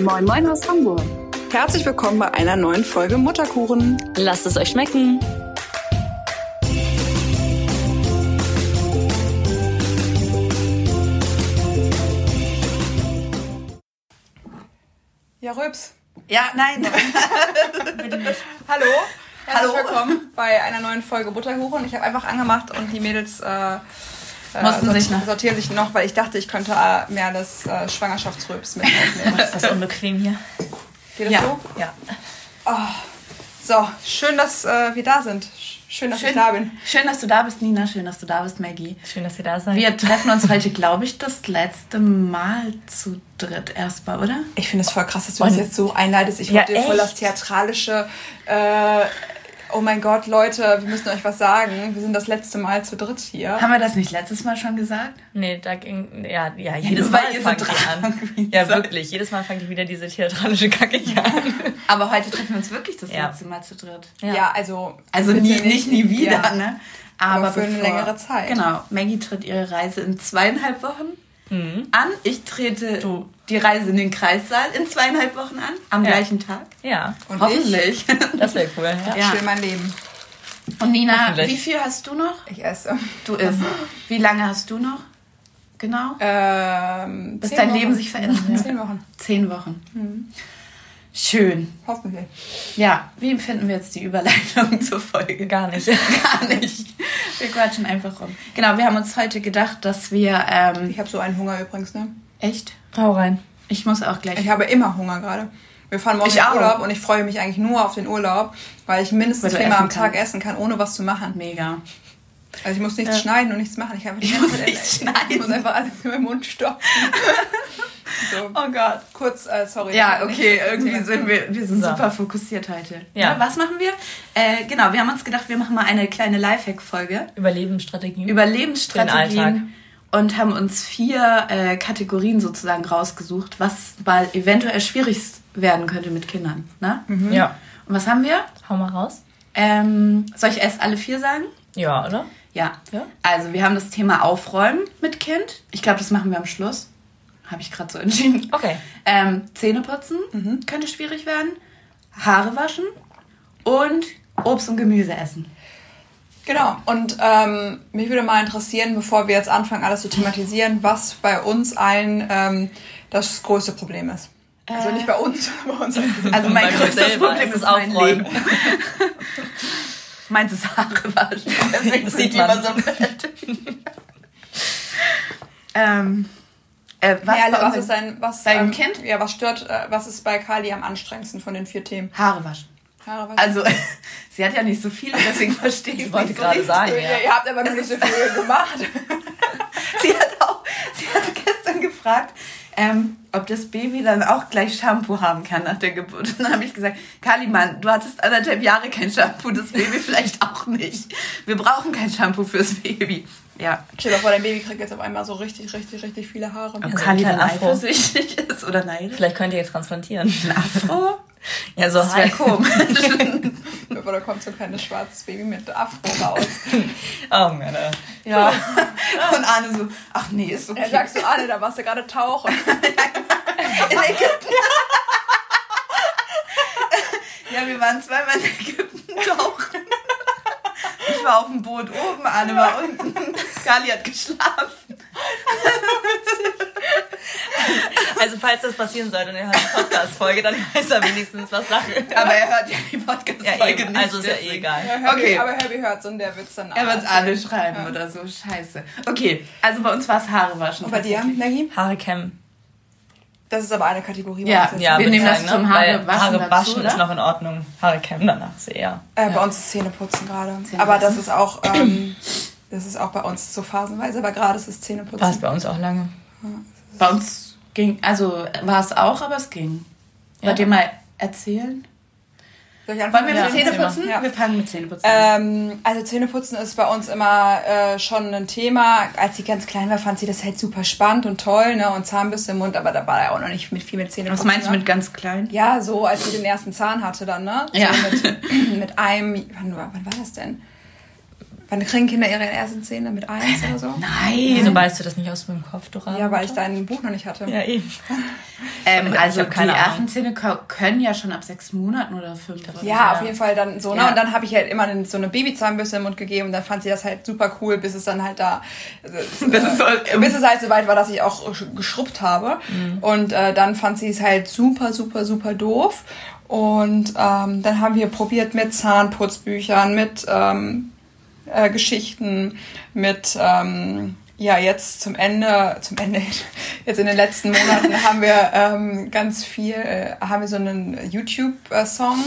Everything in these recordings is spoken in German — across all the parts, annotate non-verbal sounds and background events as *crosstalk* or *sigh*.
Moin Moin aus Hamburg. Herzlich willkommen bei einer neuen Folge Mutterkuchen. Lasst es euch schmecken. Ja, Röps. Ja, nein. *laughs* Hallo. Herzlich Hallo. willkommen bei einer neuen Folge Butterkuchen. Ich habe einfach angemacht und die Mädels äh, Mussten sort- sich noch- sortieren sich noch, weil ich dachte, ich könnte äh, mehr des äh, Schwangerschaftsröps mit aufnehmen. Ist das unbequem hier? Geht das Ja. so? Ja. So, schön, dass äh, wir da sind. Schön, dass ich da bin. Schön, dass du da bist, Nina. Schön, dass du da bist, Maggie. Schön, dass ihr da seid. Wir treffen uns heute, glaube ich, das letzte Mal zu dritt erstmal, oder? Ich finde es voll krass, dass du das jetzt so einleitest. Ich Ja, wollte dir voll das theatralische, äh, oh mein Gott, Leute, wir müssen euch was sagen. Wir sind das letzte Mal zu dritt hier. Haben wir das nicht letztes Mal schon gesagt? Nee, da ging, ja, ja, jedes das Mal dran ihr an. *laughs* Ja, wirklich. Jedes Mal fangt ihr wieder diese theatralische Kacke hier an. *laughs* Aber heute treffen wir uns wirklich das Ja. letzte Mal zu dritt. Ja, also. Also bitte nie, nicht nie wieder, Ja. ne? Aber für eine bevor- längere Zeit. Genau. Maggie tritt ihre Reise in zweieinhalb Wochen Mhm. an. Ich trete Du. die Reise in den Kreissaal in zweieinhalb Wochen an. Am Ja. gleichen Tag. Ja, Und Hoffentlich. *laughs* das wäre cool. Ja. ich Ja. chill mein Leben. Und Nina, wie viel hast du noch? Ich esse. Du isst. *laughs* Wie lange hast du noch? Genau? Ähm, Bis dein Wochen. Leben sich verändert. Ja. Zehn Wochen. Zehn Wochen. Schön. Hoffentlich. Ja, wie empfinden wir jetzt die Überleitung *laughs* zur Folge? Gar nicht. *laughs* Gar nicht. Wir quatschen einfach rum. Genau, wir haben uns heute gedacht, dass wir. Ähm, Ich habe so einen Hunger übrigens, ne? echt? Hau rein. Ich muss auch gleich. Ich habe immer Hunger gerade. Wir fahren morgen in. Urlaub und ich freue mich eigentlich nur auf den Urlaub, weil ich mindestens viermal am Tag kannst. essen kann, ohne was zu machen. Mega. Also ich muss nichts Ja. schneiden und nichts machen. Ich, einfach Ich muss nichts Ich schneiden. muss einfach alles in meinen Mund stopfen. *laughs* so, Oh Gott. kurz, äh, sorry. Ja, Nicht okay, irgendwie sind wir, wir sind So. super fokussiert heute. Ja. was machen wir? Äh, genau, wir haben uns gedacht, wir machen mal eine kleine Lifehack-Folge. Überlebensstrategien. über Den Alltag. Lebensstrategien und haben uns vier äh, Kategorien sozusagen rausgesucht, was mal eventuell schwierig werden könnte mit Kindern. Ne? Ja. Und was haben wir? Hau mal raus. Ähm, soll ich erst alle vier sagen? Ja, oder? Ja. Ja. Also wir haben das Thema Aufräumen mit Kind. Ich glaube, das machen wir am Schluss. Habe ich gerade so entschieden. Okay. Ähm, Zähne putzen könnte schwierig werden. Haare waschen und Obst und Gemüse essen. Genau. Und ähm, mich würde mal interessieren, bevor wir jetzt anfangen, alles zu thematisieren, was bei uns allen ähm, das größte Problem ist. Also Äh. nicht bei uns, sondern *laughs* bei uns. allen. Also mein größtes Problem ist ist Aufräumen. *laughs* Meins ist Haare waschen. Deswegen sieht die immer so *laughs* ähm, äh, was, Ja, was ist dein, was, Dein ähm, Kind? Ja, was stört, äh, was ist bei Kali am anstrengendsten von den vier Themen? Haare waschen. Haare waschen. Also, *laughs* sie hat ja nicht so viele, deswegen *laughs* verstehe ich Ich wollte nicht so gerade sagen, ja. ja. Ihr habt aber nur nicht so viel gemacht. Sie hat auch, sie hat gestern gefragt, ähm, ob das Baby dann auch gleich Shampoo haben kann nach der Geburt. Und dann habe ich gesagt, Kalimann, du hattest anderthalb Jahre kein Shampoo, das Baby *laughs* vielleicht auch nicht. Wir brauchen kein Shampoo fürs Baby. Ja. Stell dir vor, dein Baby kriegt jetzt auf einmal so richtig, richtig, richtig viele Haare. Ob so Kali ein dann eifersüchtig ist oder neidisch? Vielleicht könnt ihr jetzt transplantieren. Ein Afro? Ja, so Das wäre komisch. *laughs* Bevor da kommt so ein kleines schwarzes Baby mit Afro raus. Oh, Männer. ja. *laughs* Und Arne so, ach nee, ist okay. Er sagst du, Anne, da warst du gerade tauchen. *laughs* In Ägypten. ja, wir waren zweimal in Ägypten tauchen. Ich war auf dem Boot oben, Anne war unten. Kali hat geschlafen. Also, falls das passieren sollte und er hört die Podcast-Folge, dann weiß er wenigstens, was Sache ist. Aber er hört ja die Ja, Podcast-Folge eben. nicht. Also ist ja eh egal. Herbie, Okay. Aber Herbie hört und der wird's dann Er wird es alle schreiben oder so. Scheiße. Okay, also bei uns war es Haare waschen. Und bei dir. Maggie? Haare kämmen. Das ist aber eine Kategorie. Ja. Ja, Wir nehmen das sagen, zum ne? Haare waschen Haare dazu, waschen oder? ist noch in Ordnung. Haare kämmen danach ist eher. Äh, bei uns ist Zähneputzen gerade. Zähneputzen. Aber das ist auch, ähm, das ist auch bei uns so phasenweise, aber gerade ist es Zähneputzen. War es bei uns auch lange. Bei uns ging, also war es auch, aber es ging. Wollt Ja. ihr mal erzählen? Soll ich anfangen Wollen wir mit Ja, Zähneputzen? Ja. Wir fangen mit Zähneputzen. Ähm, also Zähneputzen ist bei uns immer äh, schon ein Thema. Als sie ganz klein war, fand sie das halt super spannend und toll, ne? Und Zahnbürste im Mund, aber da war ja auch noch nicht mit viel mit Zähneputzen. Was meinst du ne? mit ganz klein? Ja, so als sie den ersten Zahn hatte dann, ne? Ja. So mit, *clears throat* mit einem, wann, war- wann war das denn? Wann kriegen Kinder ihre ersten Zähne? Mit eins oder so? Nein. Wieso weißt du das nicht aus dem Kopf, Dora? Ja, weil ich dein Buch noch nicht hatte. Ja, eben. Ähm, Ich also die Ahnung. ersten Zähne können ja schon ab sechs Monaten oder fünf. oder Ja, Ja. auf jeden Fall dann so, ne? Ja. Und dann habe ich halt immer so eine Babyzahnbürste im Mund gegeben und dann fand sie das halt super cool, bis es dann halt da, Bis es äh, bis es halt so weit war, dass ich auch sch- geschrubbt habe. Und äh, dann fand sie es halt super, super, super doof. Und ähm, dann haben wir probiert mit Zahnputzbüchern, mit ähm, äh, Geschichten, mit ähm, ja jetzt zum Ende, zum Ende *laughs* jetzt in den letzten Monaten *laughs* haben wir ähm, ganz viel, äh, haben wir so einen YouTube-Song.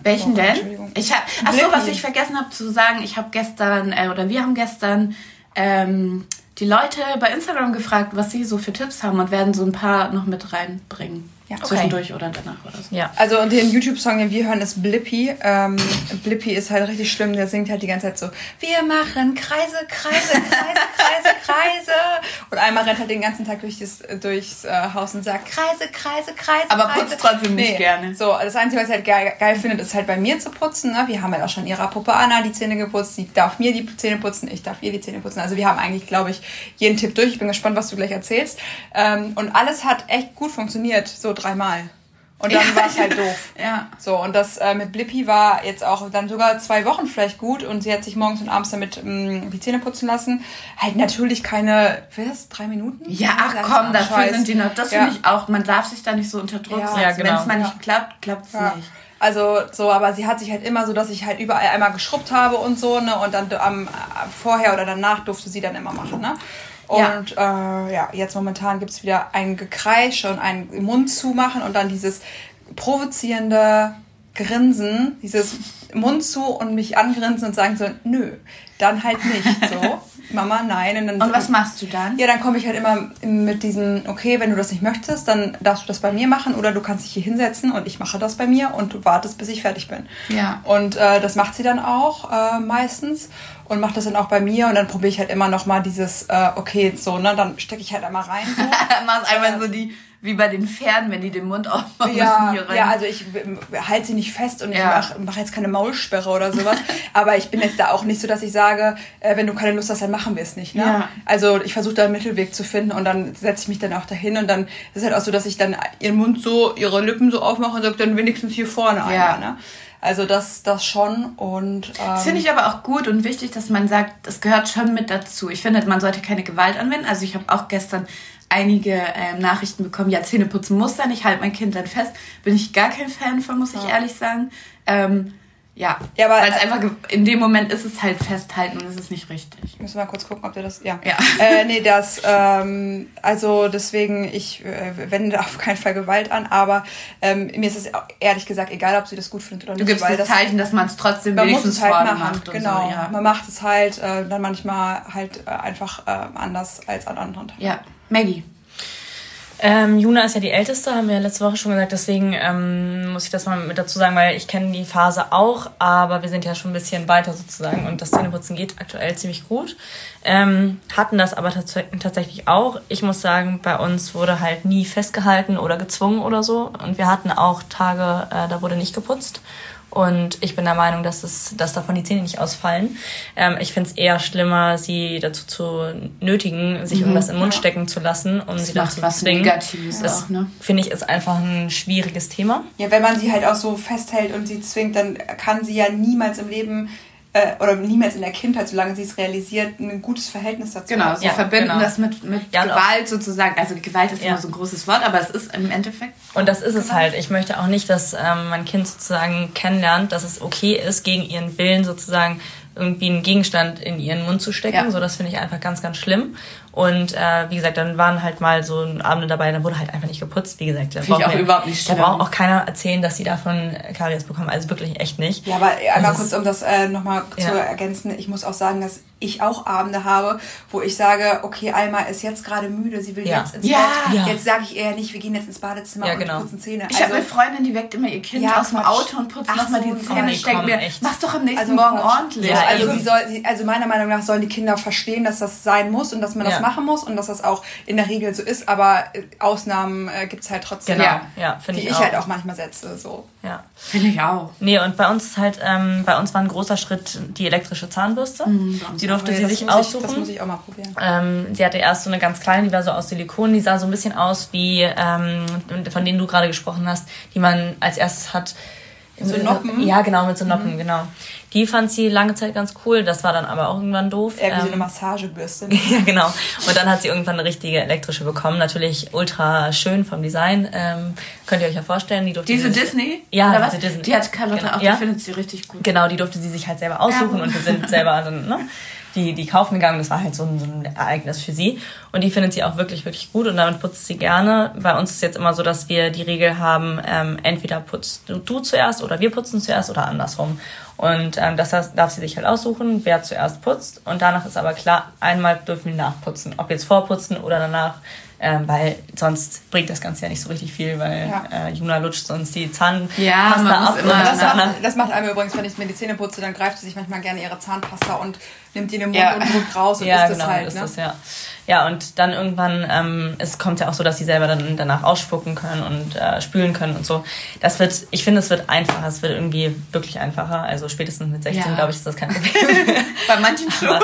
Welchen Oh, denn? Ich hab, ach so, was ich vergessen habe zu sagen, ich habe gestern, äh, oder wir haben gestern ähm, die Leute bei Instagram gefragt, was sie so für Tipps haben und werden so ein paar noch mit reinbringen. Ja, okay. Zwischendurch oder danach oder so. Ja. Also und den YouTube-Song, den wir hören, ist Blippy. Ähm, Blippy ist halt richtig schlimm. Der singt halt die ganze Zeit so: Wir machen Kreise, Kreise, Kreise, Kreise, Kreise. Und einmal rennt halt den ganzen Tag durch das, durchs äh, Haus und sagt Kreise, Kreise, Kreise. Aber Kreise. putzt trotzdem nicht gerne. So, das Einzige, was ich halt geil, geil findet, ist halt bei mir zu putzen. Ne? Wir haben halt auch schon ihrer Puppe Anna die Zähne geputzt. Sie darf mir die Zähne putzen, ich darf ihr die Zähne putzen. Also wir haben eigentlich, glaube ich, jeden Tipp durch. Ich bin gespannt, was du gleich erzählst. Ähm, und alles hat echt gut funktioniert, so dreimal. Und dann Ja, war es halt *laughs* doof. Ja. So, und das äh, mit Blippi war jetzt auch dann sogar zwei Wochen vielleicht gut und sie hat sich morgens und abends damit mh, die Zähne putzen lassen. Halt natürlich keine, was, drei Minuten? Ja, ach Das komm, dafür Scheiß. sind die noch. Das Ja. finde ich auch, man darf sich da nicht so unter Druck Ja. setzen. Ja, genau. Wenn es mal Ja. nicht klappt, klappt es Ja. nicht. Also so, aber sie hat sich halt immer so, dass ich halt überall einmal geschrubbt habe und so, ne? Und dann am vorher oder danach durfte sie dann immer machen, ne? Ja. Und äh, ja, jetzt momentan gibt's wieder ein Gekreisch und ein Mund zumachen und dann dieses provozierende Grinsen, dieses Mund zu und mich angrinsen und sagen so, nö, dann halt nicht so. *laughs* Mama, nein. Und, dann, Und was machst du dann? ja, dann komme ich halt immer mit diesen, okay, wenn du das nicht möchtest, dann darfst du das bei mir machen oder du kannst dich hier hinsetzen und ich mache das bei mir und du wartest, bis ich fertig bin. Ja. Und äh, das macht sie dann auch äh, meistens und macht das dann auch bei mir und dann probiere ich halt immer noch mal dieses, äh, okay, so, ne, dann stecke ich halt einmal rein. So. *laughs* Machst einfach so die, wie bei den Pferden, wenn die den Mund aufmachen Ja, müssen hier rein. ja, also ich halte sie nicht fest und ich Ja. mache mach jetzt keine Maulsperre oder sowas. *laughs* aber ich bin jetzt da auch nicht so, dass ich sage, äh, wenn du keine Lust hast, dann machen wir es nicht. Ne? Ja. Also ich versuche da einen Mittelweg zu finden und dann setze ich mich dann auch dahin und dann ist es halt auch so, dass ich dann ihren Mund so, ihre Lippen so aufmache und sage, dann wenigstens hier vorne Ja. einmal. Ne? Also das, das schon und ähm, Das finde ich aber auch gut und wichtig, dass man sagt, das gehört schon mit dazu. Ich finde, man sollte keine Gewalt anwenden. Also ich habe auch gestern einige ähm, Nachrichten bekommen, ja, Zähne putzen muss sein, ich halte mein Kind dann fest. Bin ich gar kein Fan von, muss ich ehrlich sagen. Ähm, ja, Ja, aber- weil es einfach, ge- in dem Moment ist es halt festhalten und es ist nicht richtig. Müssen wir mal kurz gucken, ob der das. Ja. Ja. *laughs* Äh, nee, das. Ähm, also deswegen, ich äh, wende auf keinen Fall Gewalt an, aber ähm, mir ist es ehrlich gesagt egal, ob sie das gut findet oder Du nicht. gibst weil das Zeichen, dass man es trotzdem man muss wenigstens es halt machen. macht genau. so. Ja. Man macht es halt äh, dann manchmal halt äh, einfach äh, anders als an anderen Tagen. ja, Maggie. Ähm, Juna ist ja die Älteste, haben wir ja letzte Woche schon gesagt. Deswegen ähm, muss ich das mal mit dazu sagen, weil ich kenne die Phase auch, aber wir sind ja schon ein bisschen weiter sozusagen und das Zähneputzen geht aktuell ziemlich gut. Ähm, hatten das aber tats tatsächlich auch. Ich muss sagen, bei uns wurde halt nie festgehalten oder gezwungen oder so. Und wir hatten auch Tage, äh, da wurde nicht geputzt. Und ich bin der Meinung, dass, es, dass davon die Zähne nicht ausfallen. Ähm, ich finde es eher schlimmer, sie dazu zu nötigen, sich irgendwas in den Mund stecken zu lassen, um sie macht dazu was zu zwingen. Negatives Das auch, ne? finde ich ist einfach ein schwieriges Thema. Ja, wenn man sie halt auch so festhält und sie zwingt, dann kann sie ja niemals im Leben äh, oder niemals in der Kindheit, solange sie es realisiert, ein gutes Verhältnis dazu Genau, haben. sie Ja, verbinden genau. das mit, mit Ja, Gewalt sozusagen. Also Gewalt ist Ja. immer so ein großes Wort, aber es ist im Endeffekt Und das ist es halt. Ich möchte auch nicht, dass ähm, mein Kind sozusagen kennenlernt, dass es okay ist, gegen ihren Willen sozusagen irgendwie einen Gegenstand in ihren Mund zu stecken. Ja. So, das finde ich einfach ganz, ganz schlimm. Und äh, wie gesagt, dann waren halt mal so Abende dabei, dann wurde halt einfach nicht geputzt. Wie gesagt, da Finde ich braucht auch mir- überhaupt nicht Da braucht auch keiner erzählen, dass sie davon Karies bekommen. Also wirklich echt nicht. Ja, aber einmal Das kurz, um das äh, nochmal zu Ja. ergänzen. Ich muss auch sagen, dass ich auch Abende habe, wo ich sage, okay, Alma ist jetzt gerade müde, sie will Ja. jetzt ins Ja. Bett. Ja. Jetzt sage ich eher nicht, wir gehen jetzt ins Badezimmer Ja, und genau. putzen Zähne. Ich habe eine Freundin, die weckt immer ihr Kind Ja, aus dem. Auto und putzt Ach nochmal so, die Zähne. ich denke mir, echt. mach's doch am nächsten Also Morgen Quatsch. ordentlich. Ja, also, sie soll, sie, also meiner Meinung nach sollen die Kinder verstehen, dass das sein muss und dass man das Ja. Machen muss und dass das auch in der Regel so ist, aber äh, Ausnahmen äh, gibt's halt trotzdem, Genau, ja, finde die ich ich auch. halt auch manchmal setze. So. Ja. Finde ich auch. Nee, und bei uns ist halt, ähm, bei uns war ein großer Schritt die elektrische Zahnbürste. die durfte Ja, sie sich muss ich, aussuchen. das muss ich auch mal probieren. Ähm, sie hatte erst so eine ganz kleine, die war so aus Silikon, die sah so ein bisschen aus wie, ähm, von denen du gerade gesprochen hast, die man als erstes hat. So Noppen? Ja, genau, mit so Noppen, genau. Die fand sie lange Zeit ganz cool, das war dann aber auch irgendwann doof. Eher wie so Ähm, eine Massagebürste. *laughs* ja, genau. Und dann hat sie irgendwann eine richtige elektrische bekommen. Natürlich ultra schön vom Design. Ähm, könnt ihr euch ja vorstellen. Die durfte Diese sie sich- Disney? Ja, diese Disney. Die hat Carlotta Genau. auch, Ja. die findet sie richtig gut. Genau, die durfte sie sich halt selber aussuchen Ja. und wir sind selber *laughs* dann, ne, die, die kaufen gegangen. Das war halt so ein, so ein Ereignis für sie. Und die findet sie auch wirklich, wirklich gut und damit putzt sie gerne. Bei uns ist jetzt immer so, dass wir die Regel haben, ähm, entweder putzt du, du zuerst oder wir putzen zuerst oder andersrum. Und ähm, das darf sie sich halt aussuchen, wer zuerst putzt. Und danach ist aber klar, einmal dürfen wir nachputzen. Ob jetzt vorputzen oder danach. Ähm, weil sonst bringt das Ganze ja nicht so richtig viel, weil Ja. äh, Juna lutscht sonst die Zahnpasta Ja, ab. immer- Das macht, das macht einem übrigens, wenn ich mir die Zähne putze, dann greift sie sich manchmal gerne ihre Zahnpasta und nimmt die in den Mund Ja. und drückt raus und ja, isst genau, das halt. ist ne? das, ja. Ja, und dann irgendwann, ähm, es kommt ja auch so, dass sie selber dann danach ausspucken können und äh, spülen können und so. Das wird, ich finde, es wird einfacher, es wird irgendwie wirklich einfacher. Also spätestens mit 16, Ja. glaube ich, ist das kein Problem. *laughs* Bei manchen schon. aber,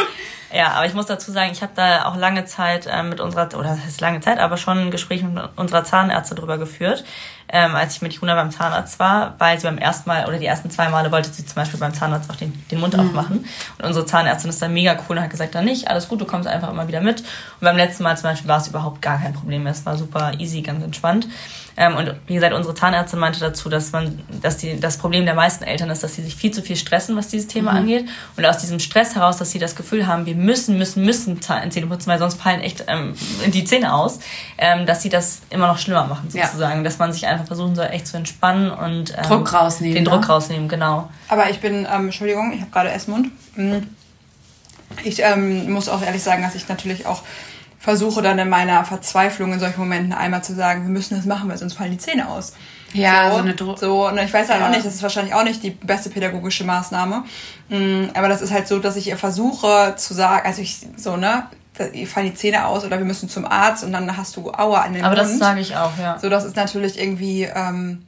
ja, aber ich muss dazu sagen, ich habe da auch lange Zeit ähm, mit unserer, oder das heißt lange Zeit, aber schon ein Gespräch mit unserer Zahnärztin drüber geführt, ähm, als ich mit Juna beim Zahnarzt war, weil sie beim ersten Mal oder die ersten zwei Male wollte sie zum Beispiel beim Zahnarzt auch den, den Mund aufmachen. Und unsere Zahnärztin ist dann mega cool und hat gesagt, dann nicht, alles gut, du kommst einfach immer wieder mit. Und beim letzten Mal zum Beispiel war es überhaupt gar kein Problem mehr. Es war super easy, ganz entspannt. Ähm, und wie gesagt, unsere Zahnärztin meinte dazu, dass man, dass die, das Problem der meisten Eltern ist, dass sie sich viel zu viel stressen, was dieses Thema angeht. Und aus diesem Stress heraus, dass sie das Gefühl haben, wir müssen, müssen, müssen Zähne putzen, weil sonst fallen echt ähm, die Zähne aus, ähm, dass sie das immer noch schlimmer machen, Ja. sozusagen. Dass man sich einfach versuchen soll, echt zu entspannen und ähm, Druck rausnehmen, Den ne? Druck rausnehmen, genau. Aber ich bin, ähm, Entschuldigung, ich habe gerade Essmund. Mm. Ich ähm, muss auch ehrlich sagen, dass ich natürlich auch versuche dann in meiner Verzweiflung in solchen Momenten einmal zu sagen, wir müssen das machen, weil sonst fallen die Zähne aus. Ja, so, so eine Druck- So, und ich weiß halt Ja. auch nicht, das ist wahrscheinlich auch nicht die beste pädagogische Maßnahme. Mm, Aber das ist halt so, dass ich ihr versuche zu sagen, also ich so, ne, ihr fallen die Zähne aus oder wir müssen zum Arzt und dann hast du Aua an den Aber Mund. das sage ich auch, ja. So, das ist natürlich irgendwie, ähm,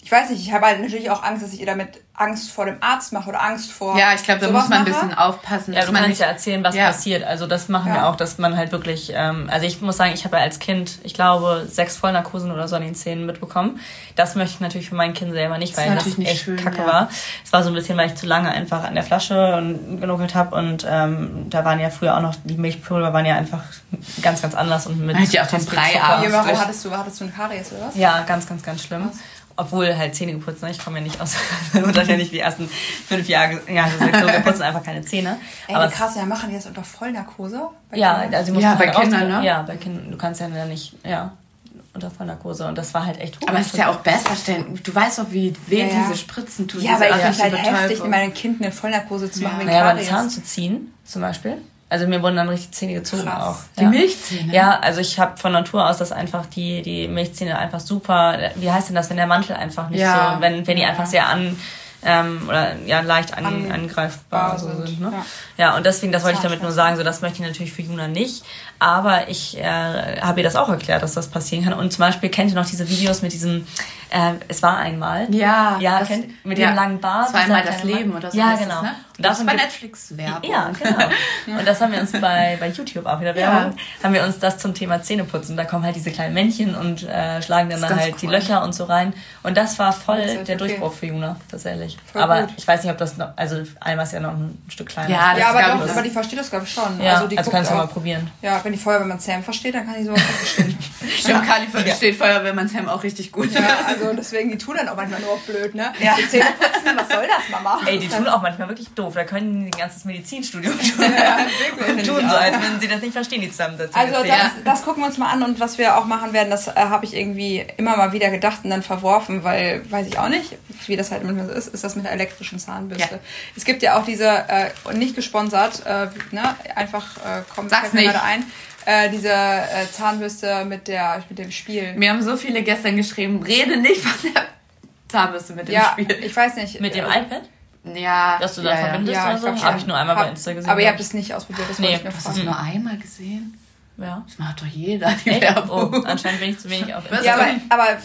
ich weiß nicht, ich habe halt natürlich auch Angst, dass ich ihr damit Angst vor dem Arzt mache oder Angst vor. Ja, ich glaube, da muss man ein bisschen aufpassen. Ja, du man kannst nicht, ja erzählen, was Ja. passiert. Also das machen wir Ja. auch, dass man halt wirklich, ähm, also ich muss sagen, ich habe ja als Kind, ich glaube, sechs Vollnarkosen oder so an den Zähnen mitbekommen. Das möchte ich natürlich für mein Kind selber nicht, Das weil das nicht echt schön, kacke ja. war. Es war so ein bisschen, weil ich zu lange einfach an der Flasche und genuckelt habe und ähm, da waren ja früher auch noch, die Milchpulver waren ja einfach ganz, ganz anders und mit hat ja auch den Brei hattest du, hattest du eine Karies oder was? Ja, ganz, ganz, ganz schlimm. Obwohl halt Zähne geputzt, ne? ich komme ja nicht aus, *laughs* und ja nicht die ersten fünf Jahre, Jahre so, wir putzen einfach keine Zähne. Ey, Aber krass, ja, machen die das unter Vollnarkose? Bei Ja, Kindern? also Ja, bei halt Kindern, rausgehen. ne? Ja, bei Kindern. Du kannst ja nicht, ja, unter Vollnarkose. Und das war halt echt Aber es ist ja auch besser stellen. Du weißt doch, wie weh Ja, ja. diese Spritzen tun. ja, aber ich finde es halt heftig, Betäubung. meinem Kind eine Vollnarkose zu machen Ja. wegen Naja, beim Karies. Zahn zu ziehen, zum Beispiel. Also mir wurden dann richtig Zähne gezogen Krass. auch. Die ja. Milchzähne? Ja, also ich habe von Natur aus, dass einfach die, die Milchzähne einfach super, wie heißt denn das, wenn der Mantel einfach nicht Ja. so, wenn, wenn die einfach sehr an, ähm, oder ja, leicht an, An- angreifbar sind, sind. Ne? ja. Ja. und deswegen, das wollte ich damit nur sagen, so das möchte ich natürlich für Juna nicht. Aber ich äh, habe ihr das auch erklärt, dass das passieren kann. Und zum Beispiel kennt ihr noch diese Videos mit diesem, äh, es war einmal. Ja, Ja, das- kennt, mit ja. dem langen Bart. Das war einmal das Leben Mann. oder so. Ja, genau. Das, ne? Und das ist bei Netflix Werbung. ja, genau. Und das haben wir uns bei, bei YouTube auch wieder Ja. Werbung, haben wir uns das zum Thema Zähneputzen. Da kommen halt diese kleinen Männchen und äh, schlagen dann, dann halt die cool. Löcher und so rein. Und das war voll Das der okay. Durchbruch für Juna, tatsächlich. Voll Aber gut. ich weiß nicht, ob das noch, also Alma ist ja noch ein Stück kleiner. Ja, das Ja, aber, doch, ich, aber die versteht das, glaube ich, schon. ja, also die also kannst du mal probieren. Ja, wenn die Feuerwehrmann Sam versteht, dann kann die sowas auch verstehen. Stimmt, *laughs* Kali versteht Feuerwehrmann Sam auch richtig gut. ja, also deswegen, die tun dann auch manchmal nur auf blöd, ne? Ja. Die Zähne putzen, was soll das, Mama? Ey, die tun auch manchmal wirklich doof. Da können die ein ganzes Medizinstudium *laughs* tun, Ja, tun so, als würden sie das nicht verstehen, die Zusammensetzung. Also das, Zähne. das gucken wir uns mal an und was wir auch machen werden, das äh, habe ich irgendwie immer mal wieder gedacht und dann verworfen, weil weiß ich auch nicht, wie das halt manchmal so ist, ist das mit der elektrischen Zahnbürste. Ja. Es gibt ja auch diese, äh, nicht gesponsert, äh, ne, einfach äh, kommt mir gerade ein, äh, diese äh, Zahnbürste mit der mit dem Spiel. Mir haben so viele gestern geschrieben, rede nicht von der Zahnbürste mit dem ja, Spiel. ich weiß nicht. Mit dem äh, iPad? Ja. Dass du dann ja, verbindest Ja, oder ich so? glaub Habe ich nur einmal bei Hab- Insta gesehen. Aber ihr habt es nicht ausprobiert, das Nee, wollte ich nur Hast du nur einmal gesehen? Ja. Das macht doch jeder, die Echt? Werbung. Oh, anscheinend bin ich zu wenig auf Was? *laughs* Insta. Ja, aber, aber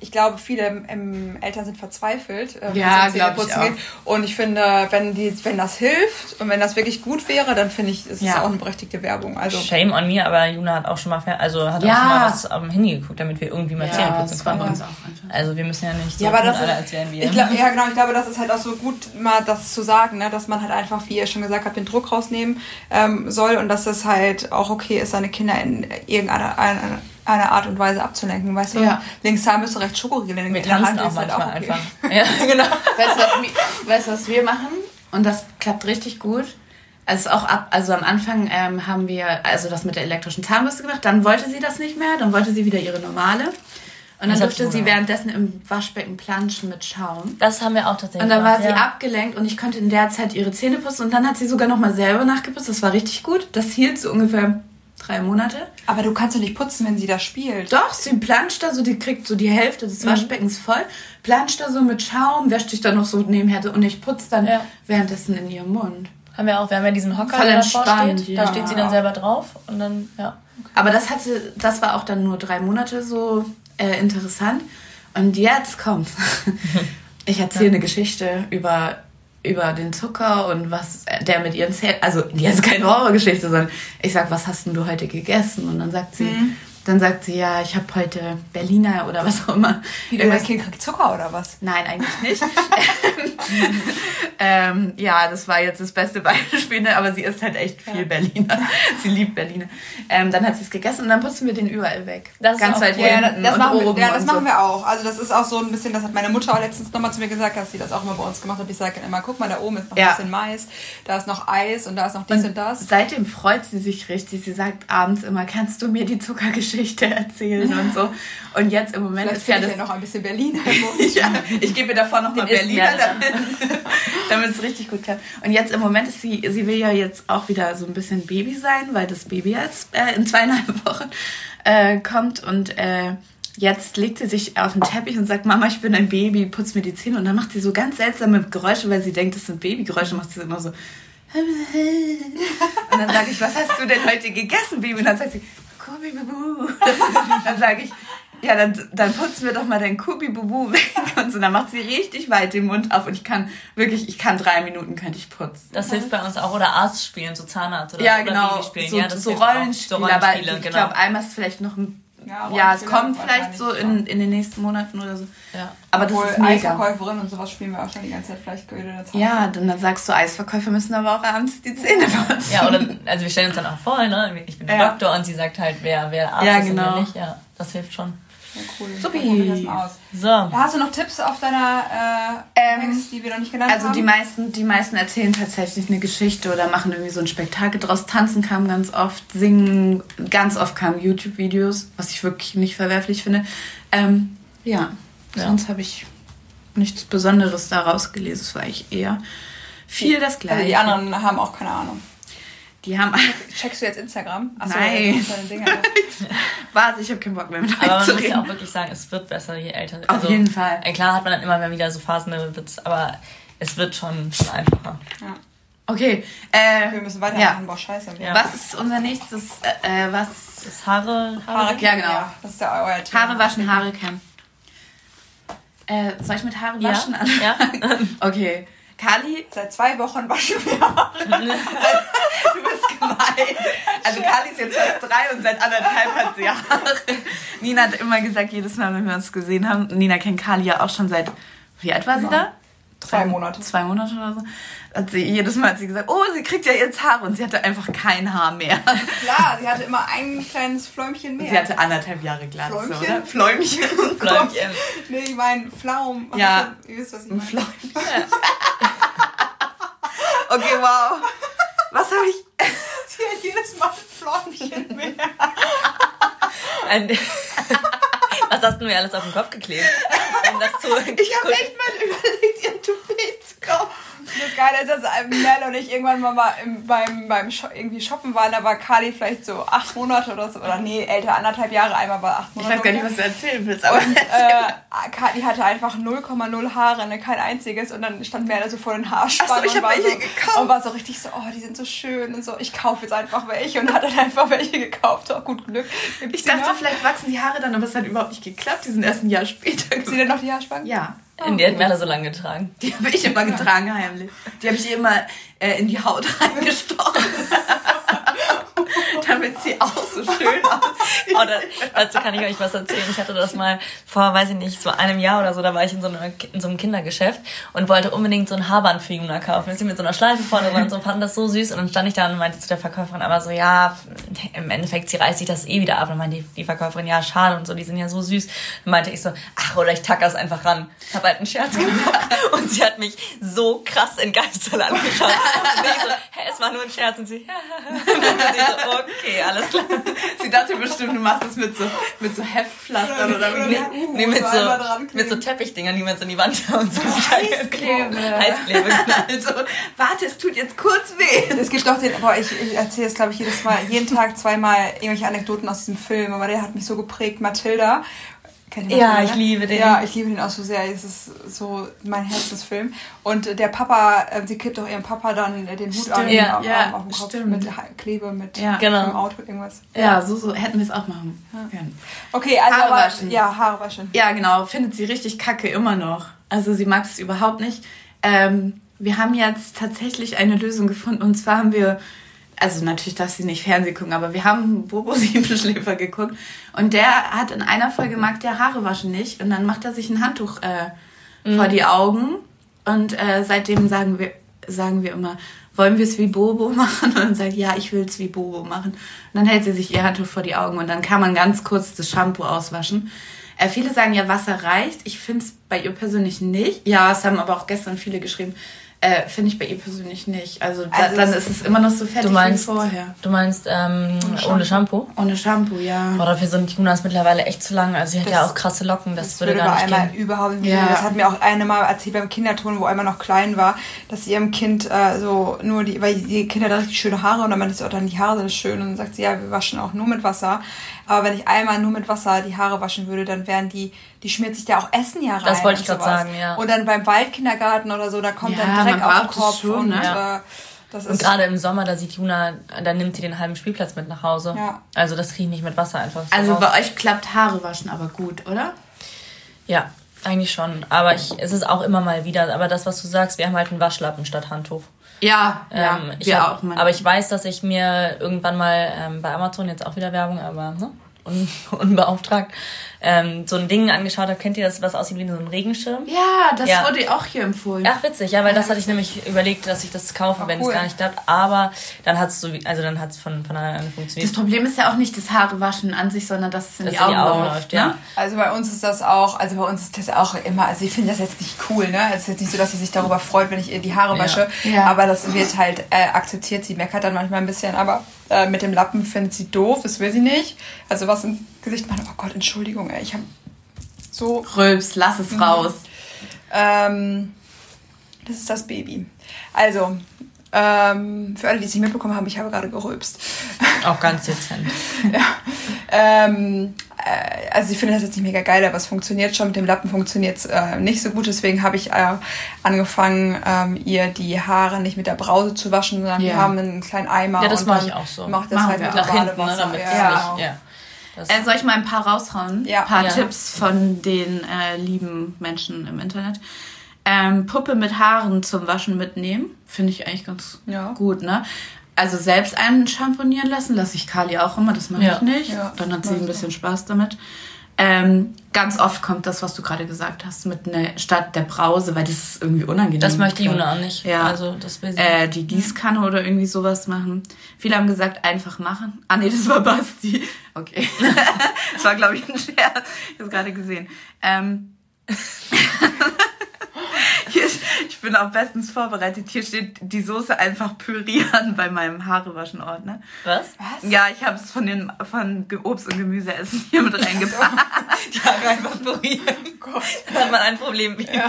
ich glaube, viele ähm, Eltern sind verzweifelt, äh, wenn Ja, es um glaub ich auch. geht. Und ich finde, wenn, die, wenn das hilft und wenn das wirklich gut wäre, dann finde ich, ist es Ja. auch eine berechtigte Werbung. Also, Shame on me, aber Juna hat auch schon mal, also hat Ja. auch schon mal was am Handy geguckt, damit wir irgendwie mal Zähne Ja, putzen uns auch einfach. Also wir müssen ja nicht so ja, aber das alle, ist, als wären wir. ich glaub, ja, genau, ich glaube, das ist halt auch so gut, mal das zu sagen, ne, dass man halt einfach, wie ihr schon gesagt habt, den Druck rausnehmen ähm, soll und dass es halt auch okay ist, seine Kinder in irgendeiner eine, eine Art und Weise abzulenken. Weißt du, Ja. links haben müsste rechts Schokoriegel in wir der Hand tanzen auch ist halt manchmal okay. einfach. Ja, *laughs* genau. Weißt du, was, weißt, du, was wir machen? Und das klappt richtig gut. Also auch ab, also am Anfang ähm, haben wir also das mit der elektrischen Zahnbürste gemacht. Dann wollte sie das nicht mehr. Dann wollte sie wieder ihre normale. Und dann durfte sie auch. währenddessen im Waschbecken planschen mit Schaum. Das haben wir auch tatsächlich Und dann war gemacht, sie ja. abgelenkt und ich konnte in der Zeit ihre Zähne putzen. Und dann hat sie sogar noch mal selber nachgeputzt. Das war richtig gut. Das hielt so ungefähr drei Monate. Aber du kannst doch nicht putzen, wenn sie da spielt. Doch, sie planscht da so, die kriegt so die Hälfte des Mhm. Waschbeckens voll, planscht da so mit Schaum, wäscht sich dann noch so nebenher und ich putze dann Ja. währenddessen in ihrem Mund. Haben wir auch. Wir haben ja diesen Hocker, Voll der davor steht. ja. Da steht sie dann selber drauf und dann, ja. Aber das hatte, das war auch dann nur drei Monate so äh, interessant. Und jetzt kommt. *laughs* Ich erzähle eine Geschichte über, über den Zucker und was der mit ihren Zähnen. Also, jetzt keine Horrorgeschichte, sondern ich sag, was hast denn du heute gegessen? Und dann sagt sie, Mhm. Dann sagt sie, ja, ich habe heute Berliner oder was auch immer. Wie mein Irgendwas- Kind kriegt Zucker oder was? Nein, eigentlich nicht. *laughs* *laughs* ähm, ja, das war jetzt das beste Beispiel, ne? aber sie isst halt echt viel Berliner. *laughs* Sie liebt Berliner. Ähm, dann hat sie es gegessen und dann putzen wir den überall weg. Das ist Ganz auch weit cool. Ja, das, hinten das, und machen, oben wir, ja, das und machen so. wir auch. Also das ist auch so ein bisschen, das hat meine Mutter auch letztens nochmal zu mir gesagt, dass sie das auch immer bei uns gemacht hat. Ich sage immer, guck mal, da oben ist noch Ja. ein bisschen Mais, da ist noch Eis und da ist noch dies und, das. Seitdem freut sie sich richtig. Sie sagt abends immer, kannst du mir die Zuckergeschichte erzählen und so. Und jetzt im Moment Vielleicht ist ja das... ich ja noch ein bisschen Berliner *laughs* ja, ich gebe davor noch mal Den Berliner, *laughs* damit es richtig gut klappt. Und jetzt im Moment ist sie, sie will ja jetzt auch wieder so ein bisschen Baby sein, weil das Baby jetzt äh, in zweieinhalb *laughs* Wochen äh, kommt und äh, jetzt legt sie sich auf den Teppich und sagt, Mama, ich bin ein Baby, putz mir die Zähne. Und dann macht sie so ganz seltsame Geräusche, weil sie denkt, das sind Babygeräusche, macht sie immer so. Und dann sage ich, was hast du denn heute gegessen, Baby? Und dann sagt sie, Kubibubu. Dann sage ich, ja, dann, dann putzen wir doch mal dein Kubibubu weg. Und so, dann macht sie richtig weit den Mund auf und ich kann wirklich, ich kann drei Minuten, könnte ich putzen. Das hilft bei uns auch. Oder Arzt spielen, so Zahnarzt oder, Ja, oder genau, Babyspielen. so, ja, das so hilft auch. Rollenspiele, So aber Rollenspiele, ich genau. glaube, einmal ist vielleicht noch ein, Ja, ja, es kommt vielleicht so in, in den nächsten Monaten oder so. ja. Aber das Obwohl ist mega. Eisverkäuferin und sowas spielen wir auch schon die ganze Zeit. Vielleicht gehört das Ja, dann, dann sagst du, Eisverkäufer müssen aber auch abends die Zähne putzen. ja, oder, also wir stellen uns dann auch vor, ne? Ich bin der Ja. Doktor und sie sagt halt, wer, wer Arzt Ja, ist und genau. wer nicht. Ja, das hilft schon. Ja, cool. Supi. Das mal aus. So. Ja, hast du noch Tipps auf deiner äh, Ähm, Text, die wir noch nicht genannt Also haben? die meisten, die meisten erzählen tatsächlich eine Geschichte oder machen irgendwie so ein Spektakel draus. Tanzen kam ganz oft, singen, ganz oft kamen YouTube-Videos, was ich wirklich nicht verwerflich finde. Ähm, ja, Ja. sonst habe ich nichts Besonderes daraus gelesen. Es war eigentlich eher viel das Gleiche. also die anderen haben auch keine Ahnung. Die haben... Checkst du jetzt Instagram? Achso, Nein. *laughs* Warte, ich habe keinen Bock mehr mit Aber man zu muss ja auch wirklich sagen, es wird besser, je älter. Auf jeden Fall. äh, Klar hat man dann immer wieder so Phasen, wird's, aber es wird schon, schon einfacher. Okay, äh, Wir müssen weitermachen. Ja. Boah, scheiße. Ja. was ist unser nächstes... Äh, äh, was... Das ist Haare, Haare Ja, genau. Das ist ja euer Thema. Haare waschen, Haare kämmen. Äh, soll ich mit Haare Ja, waschen an? ja. *laughs* Okay. Kali, Seit zwei Wochen waschen wir Haare. *laughs* du bist gemein. Also Kali ist jetzt fast drei und seit anderthalb hat sie Haare. Nina hat immer gesagt, jedes Mal, wenn wir uns gesehen haben, Nina kennt Kali ja auch schon seit, wie alt war sie da? Zwei Monate. Zwei Monate oder so. Hat sie, jedes Mal hat sie gesagt, oh, sie kriegt ja jetzt Haare und sie hatte einfach kein Haar mehr. Klar, sie hatte immer ein kleines Fläumchen mehr. Sie hatte anderthalb Jahre Glatze, Fläumchen? oder? Fläumchen. Fläumchen. *laughs* Nee, ich meine Pflaum. Ja. das? Ihr wisst, was ich Ein meine. Fläumchen. *laughs* Okay, wow. Was habe ich... *laughs* Sie hat jedes Mal ein Fläumchen mehr. Ein, was hast du mir alles auf den Kopf geklebt? Um das zu Ich habe echt mal überlegt, ihr Toupet zu kaufen. Das Geile ist, dass Mel und ich irgendwann mal im, beim, beim Shop, irgendwie shoppen waren, da war Kali vielleicht so acht Monate oder so, oder nee, älter, anderthalb Jahre, einmal war acht Monate. Ich weiß gar nicht, was du erzählen willst, aber und, äh, Kali hatte einfach 0,0 Haare, ne, kein einziges und dann stand Mel so vor den Haarspannen so, ich und, war welche so, gekauft. und war so richtig so, oh, die sind so schön und so, ich kaufe jetzt einfach welche und hat dann einfach welche gekauft, auch gut Glück. Ich dachte, vielleicht wachsen die Haare dann, aber es hat überhaupt nicht geklappt. Die sind erst ein Jahr später. Sie denn noch die Haarspangen? Ja. In die hat Merle so lange getragen. Die habe ich immer getragen heimlich. Die habe ich immer äh, in die Haut *laughs* reingestochen. Damit sie auch so schön *laughs* aussieht. Oh, da, dazu kann ich euch was erzählen. Ich hatte das mal vor, weiß ich nicht, so einem Jahr oder so, da war ich in so, einer, in so einem Kindergeschäft und wollte unbedingt so ein Haarband für Juna kaufen. Ist sie mit so einer Schleife vorne dran und so, fand das so süß. Und dann stand ich da und meinte zu der Verkäuferin aber so, ja, im Endeffekt, sie reißt sich das eh wieder ab. Und meinte die, die Verkäuferin, ja, schade und so, die sind ja so süß. Dann meinte ich so, ach, oder ich tack das einfach ran. Ich habe halt einen Scherz *laughs* gemacht und sie hat mich so krass entgeistert angeschaut. Und ich so, hä, es war nur ein Scherz. Und sie, ja. *laughs* Und sie so, okay, alles klar. Sie dachte bestimmt, du machst das mit so, mit so Heftpflastern oder mit Nee, nee, mit, so mit so Teppichdingern, die man so in die Wand und so Heißklebe. Heißklebe, genau. Also, warte, es tut jetzt kurz weh. Es gibt doch den, boah, ich, ich erzähle es glaube ich jedes Mal, jeden Tag zweimal irgendwelche Anekdoten aus diesem Film, aber der hat mich so geprägt, Mathilda. Kennt Ja, ich ne? liebe den. Ja, ich liebe den auch so sehr. Es ist so mein Herzensfilm. Und der Papa, äh, sie kippt auch ihrem Papa dann den Hut an, Ja, auf, ja, auf dem Kopf stimmt. mit Klebe, mit Ja. Genau. dem Auto, irgendwas. Ja, so, so hätten wir es auch machen können. Okay, also Haare waschen. ja, Haare waschen. Ja, genau. Findet sie richtig kacke immer noch. Also sie mag es überhaupt nicht. Ähm, wir haben jetzt tatsächlich eine Lösung gefunden. Und zwar haben wir, also natürlich darf sie nicht Fernsehen gucken, aber wir haben Bobo *laughs* Siebenschläfer geguckt. Und der hat in einer Folge mag der Haare waschen nicht. Und dann macht er sich ein Handtuch äh, vor die Augen. Und äh, seitdem sagen wir, sagen wir immer, wollen wir es wie Bobo *laughs* machen? Und dann sagt, ja, ich will es wie Bobo machen. Und dann hält sie sich ihr Handtuch vor die Augen und dann kann man ganz kurz das Shampoo auswaschen. Äh, viele sagen ja, Wasser reicht. Ich finde es bei ihr persönlich nicht. Ja, es haben aber auch gestern viele geschrieben. Äh, finde ich bei ihr persönlich nicht. Also, da, Also dann ist es immer noch so fertig Du meinst, wie vorher. du meinst ähm, ohne Shampoo? Ohne Shampoo, ja. Boah, dafür sind Junas mittlerweile echt zu lang. Also sie hat Das- ja auch krasse Locken, das, Das würde würde gar nicht einmal gehen. überhaupt nicht. Ja. Das hat mir auch eine mal erzählt beim Kinderton, wo einmal noch klein war, dass sie ihrem Kind äh, so nur die, weil die Kinder da richtig schöne Haare und dann meinte sie, oh, dann die Haare sind schön und dann sagt sie, ja, wir waschen auch nur mit Wasser. Aber wenn ich einmal nur mit Wasser die Haare waschen würde, dann wären die, die schmiert sich da auch Essen ja rein. Das wollte ich sowas. sagen, ja. Und dann beim Waldkindergarten oder so, da kommt Ja, dann Dreck auf den Kopf schon, und ne? Ja. äh, Und gerade im Sommer, da sieht Juna, da nimmt sie den halben Spielplatz mit nach Hause. Ja. Also das kriege ich nicht mit Wasser einfach so Also raus. bei euch klappt Haare waschen aber gut, oder? Ja, eigentlich schon. Aber ich, es ist auch immer mal wieder. Aber das, was du sagst, wir haben halt einen Waschlappen statt Handtuch. Ja, ja, Ähm, ich wir hab, auch. Mann. aber ich weiß, dass ich mir irgendwann mal ähm, bei Amazon, jetzt auch wieder Werbung, aber ne, un, *laughs* unbeauftragt, ähm, so ein Ding angeschaut habe. Kennt ihr das, was aussieht wie so ein Regenschirm? ja, das Ja. wurde auch hier empfohlen. Ach, witzig, ja, weil das hatte ich nämlich überlegt, dass ich das kaufe, Ach, wenn cool. es gar nicht klappt. Aber dann hat es so, wie- also dann hat es von, von alleine Das funktioniert. Problem ist ja auch nicht das Haare waschen an sich, sondern dass es in Dass die in die Augen, Augen läuft. läuft, ne? ja. Also bei uns ist das auch, also bei uns ist das auch immer, also ich finde das jetzt nicht cool, ne? Es ist jetzt nicht so, dass sie sich darüber freut, wenn ich ihr die Haare Ja. wasche. Ja. Aber das wird halt äh, akzeptiert. Sie meckert dann manchmal ein bisschen, aber äh, mit dem Lappen findet sie doof, das will sie nicht. Also was im Gesicht machen, oh Gott, Entschuldigung, ey, ich habe so Rülps, lass es raus. ähm, das ist das Baby. Also, ähm, für alle, die es nicht mitbekommen haben, ich habe gerade gerülpst. Auch ganz dezent. *laughs* Ähm, äh, also ich finde das jetzt nicht mega geil, aber es funktioniert schon. Mit dem Lappen funktioniert es äh, nicht so gut. Deswegen habe ich äh, angefangen, ähm, ihr die Haare nicht mit der Brause zu waschen, sondern wir Ja. haben einen kleinen Eimer. Ja, das und mache ich auch so. Macht das Machen halt wir mit Nach hinten, ne, damit ja, nicht, ja. Das, Äh, soll ich mal ein paar raushauen? Ja. Ein paar Ja. Tipps von den äh, lieben Menschen im Internet. Ähm, Puppe mit Haaren zum Waschen mitnehmen. Finde ich eigentlich ganz Ja. gut, ne? Also selbst einen schamponieren lassen, lasse ich Kali auch immer, das mache Ja. ich nicht. Ja. Dann hat sie ein bisschen Spaß damit. Ähm, ganz oft kommt das, was du gerade gesagt hast, mit einer statt der Brause, weil das ist irgendwie unangenehm. das möchte. Juna auch nicht. Ja. Also das will sie. Äh, die Gießkanne oder irgendwie sowas machen. Viele haben gesagt, einfach machen. Ah nee, das war Basti. Okay. *laughs* das war, glaube ich, ein Scherz. Ich habe gerade gesehen. Ähm, *laughs* bin auch bestens vorbereitet. Hier steht die Soße einfach pürieren bei meinem Haarewaschen-Ordner. Was? Was? Ja, ich habe es von den von Obst und Gemüseessen hier mit reingepackt. *laughs* Die Haare einfach pürieren. Dann hat man ein Problem weniger.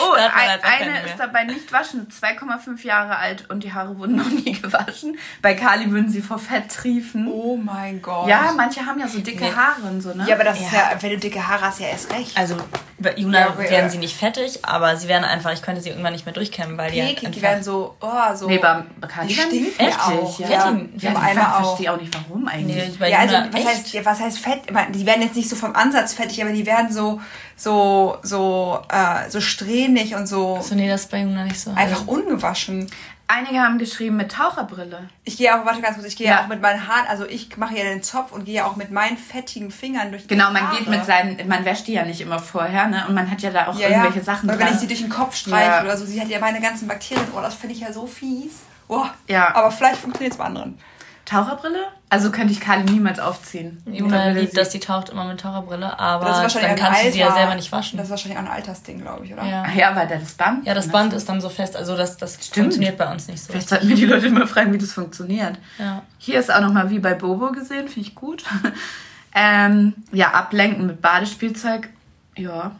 Oh, Da ein, halt eine ist dabei nicht waschen, 2,5 Jahre alt und die Haare wurden noch nie *laughs* gewaschen. Bei Kali würden sie vor Fett triefen. Oh mein Gott. Ja, manche haben ja so dicke Nee. Haare und so, ne? Ja, aber das ist Ja. ja, wenn du dicke Haare hast, ja erst recht. Also bei Juna Ja, werden sie nicht fettig, aber sie werden einfach, ich könnte sie irgendwann nicht mehr durchkämmen, weil die halt Eklig, die werden so, oh, so. Nee, bei bei Kali Die werden die stinken fettig, auch. Ja, Ja, ja, die ja haben ich einmal auch. verstehe auch nicht, warum eigentlich. Nee, bei ja, also was echt. heißt, ja, was heißt fett? Die werden jetzt nicht so vom Ansatz fettig, aber die werden so, so, so, äh, so strähnig und so So, nee, das ist bei Juna nicht so. einfach ungewaschen. Einige haben geschrieben mit Taucherbrille. Ich gehe auch, warte ganz kurz, ich gehe ja. Auch mit meinen Haaren, also ich mache ja den Zopf und gehe ja auch mit meinen fettigen Fingern durch die Genau, man Haare. geht mit seinen, man wäscht die ja nicht immer vorher, ne? Und man hat ja da auch ja, irgendwelche ja. Sachen Oder wenn dran. ich sie durch den Kopf streiche oder so, sie hat ja meine ganzen Bakterien. Oh, das finde ich ja so fies. Oh. Ja. Aber vielleicht funktioniert es bei anderen. Taucherbrille? Also könnte ich Kali niemals aufziehen. Juna liebt sie- das, die taucht immer mit Taucherbrille, aber Das ist wahrscheinlich dann kannst du sie ja Alter- selber nicht waschen. Das ist wahrscheinlich auch ein Altersding, glaube ich, oder? ja. Ach ja, weil da das Band. ja, das Band ist dann so fest, also das, das Stimmt. funktioniert bei uns nicht so. Vielleicht sollten wir die Leute immer fragen, wie das funktioniert. Ja. Hier ist auch nochmal wie bei Bobo gesehen, finde ich gut. *laughs* ähm, ja, ablenken mit Badespielzeug. Ja,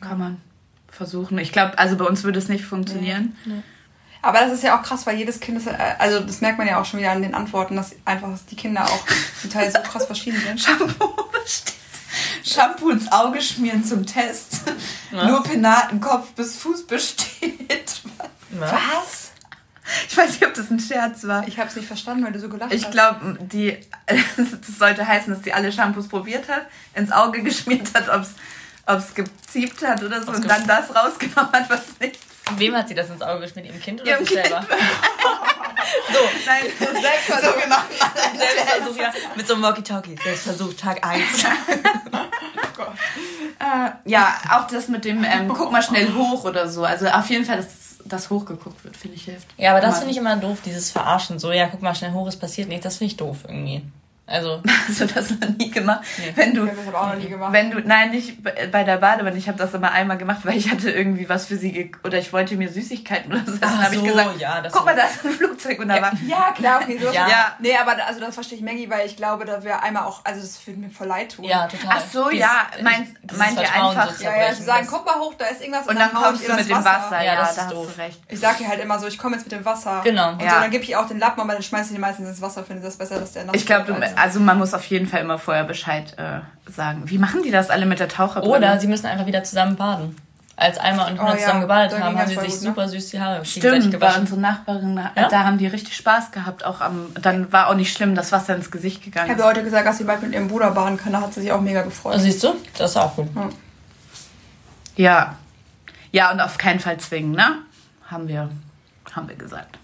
kann man versuchen. Ich glaube, also bei uns würde es nicht funktionieren. Aber das ist ja auch krass, weil jedes Kind ist, äh, also das merkt man ja auch schon wieder an den Antworten, dass einfach die Kinder auch zum Teil so krass verschieden sind. *laughs* Shampoo besteht. Shampoo ins Auge schmieren zum Test. Was? Nur Penaten, Kopf bis Fuß besteht. Was? Ich weiß nicht, ob das ein Scherz war. Ich habe es nicht verstanden, weil du so gelacht Ich hast. glaube, die *laughs* das sollte heißen, dass sie alle Shampoos probiert hat, ins Auge geschmiert hat, ob es geziebt hat oder so Ob's und dann das rausgenommen hat, was nicht. Wem hat sie das ins Auge geschmiert? Ihrem Kind oder Ihrem sich Kind. selber? *laughs* Nein, so Selbstversuch wir machen. Selbstversuch, ja. Mit so einem Walkie-Talkie. Selbstversuch, Tag 1. *laughs* Äh, ja, auch das mit dem ähm, guck mal schnell hoch oder so. Also auf jeden Fall, dass das hochgeguckt wird, finde ich hilft. Ja, aber das finde ich immer doof, dieses Verarschen. So, ja, guck mal schnell hoch, es passiert nichts. Das finde ich doof irgendwie. Also, Hast *laughs* du das noch nie gemacht? Nee. Wenn du Ich habe das aber auch noch nie gemacht. Wenn du, nein, nicht bei der Badewanne, ich habe das immer einmal gemacht, weil ich hatte irgendwie was für sie, ge oder ich wollte mir Süßigkeiten oder so. Dann habe ich so, gesagt, ja, das guck mal, da ist ein Flugzeug und da war, ja, klar, okay. So Ja. ja. Nee, aber da- also das verstehe ich Maggie, weil ich glaube, da wäre einmal auch, also das würde mir voll leid tun. ja, total. Ach so, ja, meint- meint ihr einfach- so Ja, ja, zu sagen, guck mal hoch, da ist irgendwas und dann hau ich kommst du mit dem Wasser. Ja, Ja, das da ist hast doof. du recht. Ich sag ihr halt immer so, ich komme jetzt mit dem Wasser. Genau. Und Ja. dann gebe ich auch den Lappen, aber dann schmeiße ich den meistens ins Wasser, finde das besser, dass der Ich glaube, als- also man muss auf jeden Fall immer vorher Bescheid äh, sagen. Wie machen die das alle mit der Taucherbrille? Oder sie müssen einfach wieder zusammen baden. Als Einmal und Oh Hühner ja, zusammen gebadet haben, haben sie sich gut, ne? super süß die Haare Stimmt, bei gewaschen. unseren Nachbarin, Ja? da haben die richtig Spaß gehabt. Auch am, dann war auch nicht schlimm, das Wasser ins Gesicht Ich gegangen habe ist. ihr heute gesagt, dass sie bald mit ihrem Bruder baden kann, da hat sie sich auch mega gefreut. Oh, siehst du? Das ist auch gut. Ja. Ja, und auf keinen Fall zwingen, ne? Haben wir, haben wir gesagt.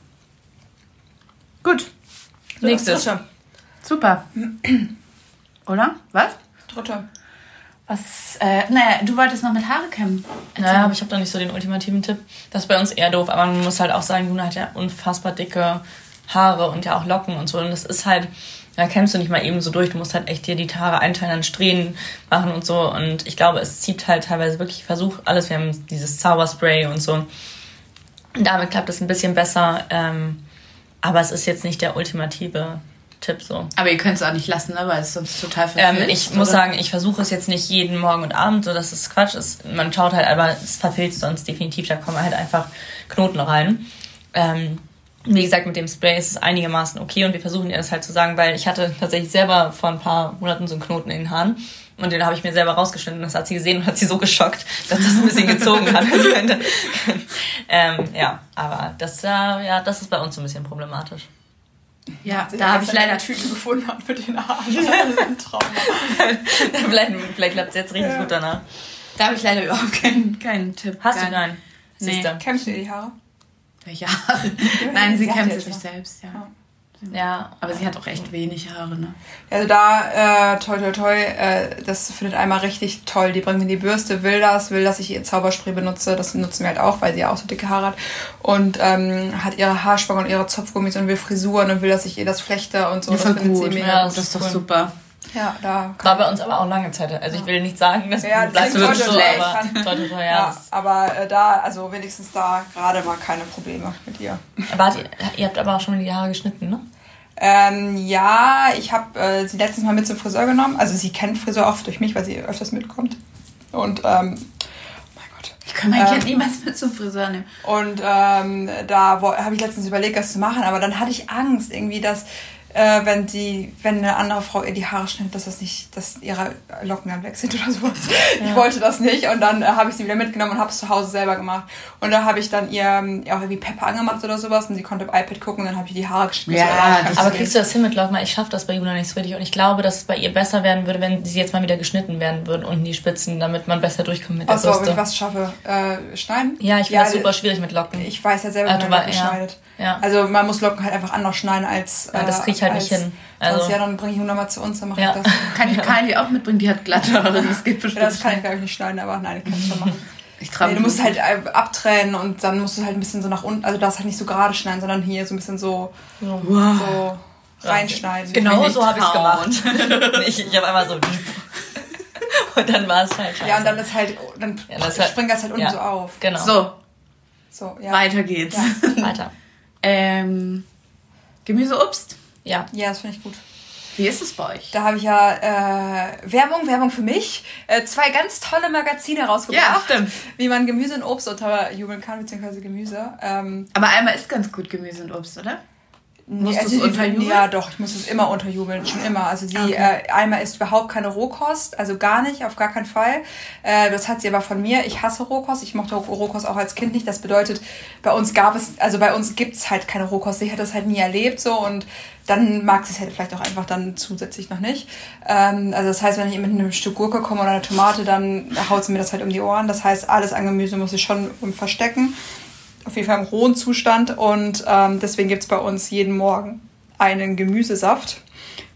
Gut, So, Nächstes. Super. Oder? Was? Dritte. Was, äh, naja, du wolltest noch mit Haare kämmen. Naja, aber ich habe da nicht so den ultimativen Tipp. Das ist bei uns eher doof, aber man muss halt auch sagen, Juna hat ja unfassbar dicke Haare und ja auch Locken und so. Und das ist halt, da kämmst du nicht mal eben so durch. Du musst halt echt dir die Haare einteilen, an Strähnen machen und so. Und ich glaube, es zieht halt teilweise wirklich Versuch alles. Wir haben dieses Zauberspray und so. Und damit klappt es ein bisschen besser. Ähm, aber es ist jetzt nicht der ultimative Tipp so. Aber ihr könnt es auch nicht lassen, ne? Weil es sonst total Ähm, verfilzt, ich muss oder? sagen, ich versuche es jetzt nicht jeden Morgen und Abend, so das ist Quatsch. Es, man schaut halt, aber es verfilzt sonst definitiv, da kommen halt einfach Knoten rein. Ähm, wie gesagt, mit dem Spray ist es einigermaßen okay und wir versuchen ihr das halt zu sagen, weil ich hatte tatsächlich selber vor ein paar Monaten so einen Knoten in den Haaren und den habe ich mir selber rausgeschnitten. Das hat sie gesehen und hat sie so geschockt, dass das ein bisschen gezogen hat. *laughs* *laughs* Ähm, ja, aber das, äh, ja, das ist bei uns so ein bisschen problematisch. Ja, da habe ich leider eine Tüte gefunden hat mit den Haaren. *laughs* *laughs* Vielleicht vielleicht klappt es jetzt richtig gut danach. Da habe ich leider überhaupt keinen, keinen Tipp. Hast du Keinen- keinen? Nee. Kämmst du dir die Haare? Welche Haare? Nein, sie Sie kämmt sich selbst, ja. Ja. Ja, Aber sie hat auch echt wenig Haare, ne? Also da, äh, toi toi toi, äh, das findet einmal richtig toll. Die bringt mir die Bürste, will das, will, dass ich ihr Zauberspray benutze. Das nutzen wir halt auch, weil sie ja auch so dicke Haare hat. Und ähm, hat ihre Haarspangen und ihre Zopfgummis und will Frisuren und will, dass ich ihr das flechte und so. Ja, das voll findet sie gut. mega Ja, gut. Das ist doch cool. super. Ja, da War bei uns aber auch lange Zeit. Also ich will nicht sagen, dass Ja, ja, bleibt deswegen wirklich so, aber toi, toi, toi, ja. Ja, das- aber äh, da, also wenigstens da gerade mal keine Probleme mit ihr. Wart ihr, ihr habt aber auch schon die Haare geschnitten, ne? Ähm, ja, ich habe äh, sie letztens mal mit zum Friseur genommen. Also sie kennt Friseur oft durch mich, weil sie öfters mitkommt. Und, ähm, oh mein Gott. Ich kann mein Ähm, Kind niemals mit zum Friseur nehmen. Und ähm, da habe ich letztens überlegt, das zu machen, aber dann hatte ich Angst irgendwie, dass äh, wenn die, wenn eine andere Frau ihr die Haare schneidet, dass das nicht, dass ihre Locken dann weg sind oder sowas. *laughs* Ich wollte das nicht und dann äh, habe ich sie wieder mitgenommen und habe es zu Hause selber gemacht. Und da habe ich dann ihr ähm, auch irgendwie Pepper angemacht oder sowas und sie konnte im iPad gucken und dann habe ich die Haare geschnitten. Ja, So, Aber kriegst du das hin mit Locken? Ich schaffe das bei Juna nicht so richtig. Und ich glaube, dass es bei ihr besser werden würde, wenn sie jetzt mal wieder geschnitten werden würden unten die Spitzen, damit man besser durchkommt mit der Achso, wenn ich Bürste. was schaffe, äh, schneiden? Ja, ich finde das super schwierig mit Locken. Ich weiß ja selber, Ah, wie du man Locken ja. schneidet. Ja. Also man muss Locken halt einfach anders schneiden als. Ja, das krieg ich halt nicht als hin. sonst. Also- ja, dann bringe ich Juna mal zu uns, dann mache Ja. ich das. *laughs* Kann ich Kylie auch mitbringen? Die hat glatte Haare. Das geht bestimmt. Ja, das kann ich glaube ich nicht schneiden, aber nein, ich kann es schon machen. *laughs* Ich Nee, du musst halt äh, abtrennen und dann musst du halt ein bisschen so nach unten, also darfst halt nicht so gerade schneiden, sondern hier so ein bisschen so, Wow. so reinschneiden. Genau nicht so habe ich es gemacht. *laughs* ich ich habe einmal so. Und dann war es halt scheiße. Ja, und dann ist halt, dann Ja, das halt- springt das halt unten ja. so auf. Genau. So, So, ja. weiter geht's. Ja. Weiter. Ähm, Gemüse, Obst. Ja. Ja, das finde ich gut. Wie ist es bei euch? Da habe ich ja äh, Werbung, Werbung für mich. Äh, zwei ganz tolle Magazine rausgebracht, Ja, stimmt. wie man Gemüse und Obst unterjubeln kann, beziehungsweise Gemüse. Ähm, Aber einmal ist ganz gut Gemüse und Obst, oder? Nee, du's die- unterjubeln? Ja, doch, ich muss es immer unterjubeln, schon immer. Also sie äh, einmal ist überhaupt keine Rohkost, also gar nicht, auf gar keinen Fall. Äh, das hat sie aber von mir. Ich hasse Rohkost. Ich mochte Rohkost auch als Kind nicht. Das bedeutet, bei uns gab es, also bei uns gibt's halt keine Rohkost. Ich hätte das halt nie erlebt so und dann mag sie es halt vielleicht auch einfach dann zusätzlich noch nicht. Ähm, also das heißt, wenn ich mit einem Stück Gurke komme oder einer Tomate, dann haut sie mir das halt um die Ohren. Das heißt, alles an Gemüse muss ich schon verstecken auf jeden Fall im rohen Zustand und ähm, deswegen gibt's bei uns jeden Morgen einen Gemüsesaft.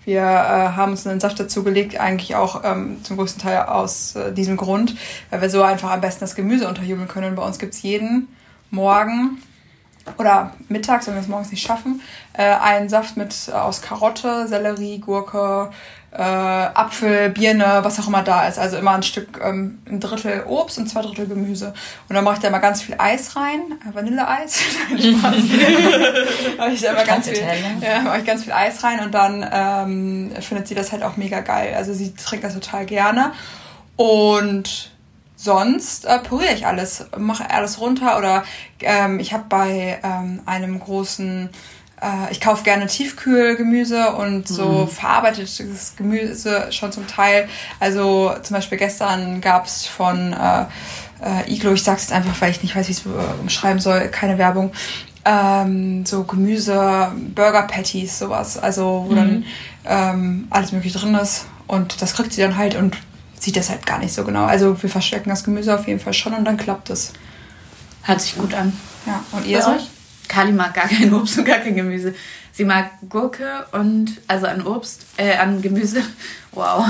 Wir äh, haben uns einen Saft dazugelegt, eigentlich auch ähm, zum größten Teil aus äh, diesem Grund, weil wir so einfach am besten das Gemüse unterjubeln können. Und bei uns gibt's jeden Morgen oder mittags, wenn wir es morgens nicht schaffen, äh, einen Saft mit äh, aus Karotte, Sellerie, Gurke, äh, Apfel, Birne, was auch immer da ist. Also immer ein Stück, ähm, ein Drittel Obst und zwei Drittel Gemüse. Und dann mache ich da immer ganz viel Eis rein, äh, Vanilleeis. *laughs* Spaß. *laughs* mache ich da immer ganz viel, Italien. ja, mache ich ganz viel Eis rein und dann ähm, findet sie das halt auch mega geil. Also sie trinkt das total gerne. Und sonst äh, püriere ich alles, mache alles runter oder ähm, ich habe bei ähm, einem großen, äh, ich kaufe gerne Tiefkühlgemüse und so verarbeitetes Gemüse schon zum Teil. Also zum Beispiel gestern gab es von äh, äh, Iglo, ich sag's jetzt einfach, weil ich nicht weiß, wie ich es äh, umschreiben soll, keine Werbung. Ähm, so Gemüse, Burger Patties, sowas. Also wo dann ähm, alles mögliche drin ist. Und das kriegt sie dann halt und sieht das halt gar nicht so genau. Also wir verstecken das Gemüse auf jeden Fall schon und dann klappt es. Hört sich gut an. Ja, und ihr euch? Kali mag gar kein Obst und gar kein Gemüse. Sie mag Gurke und, also an Obst, äh, an Gemüse, *laughs* wow,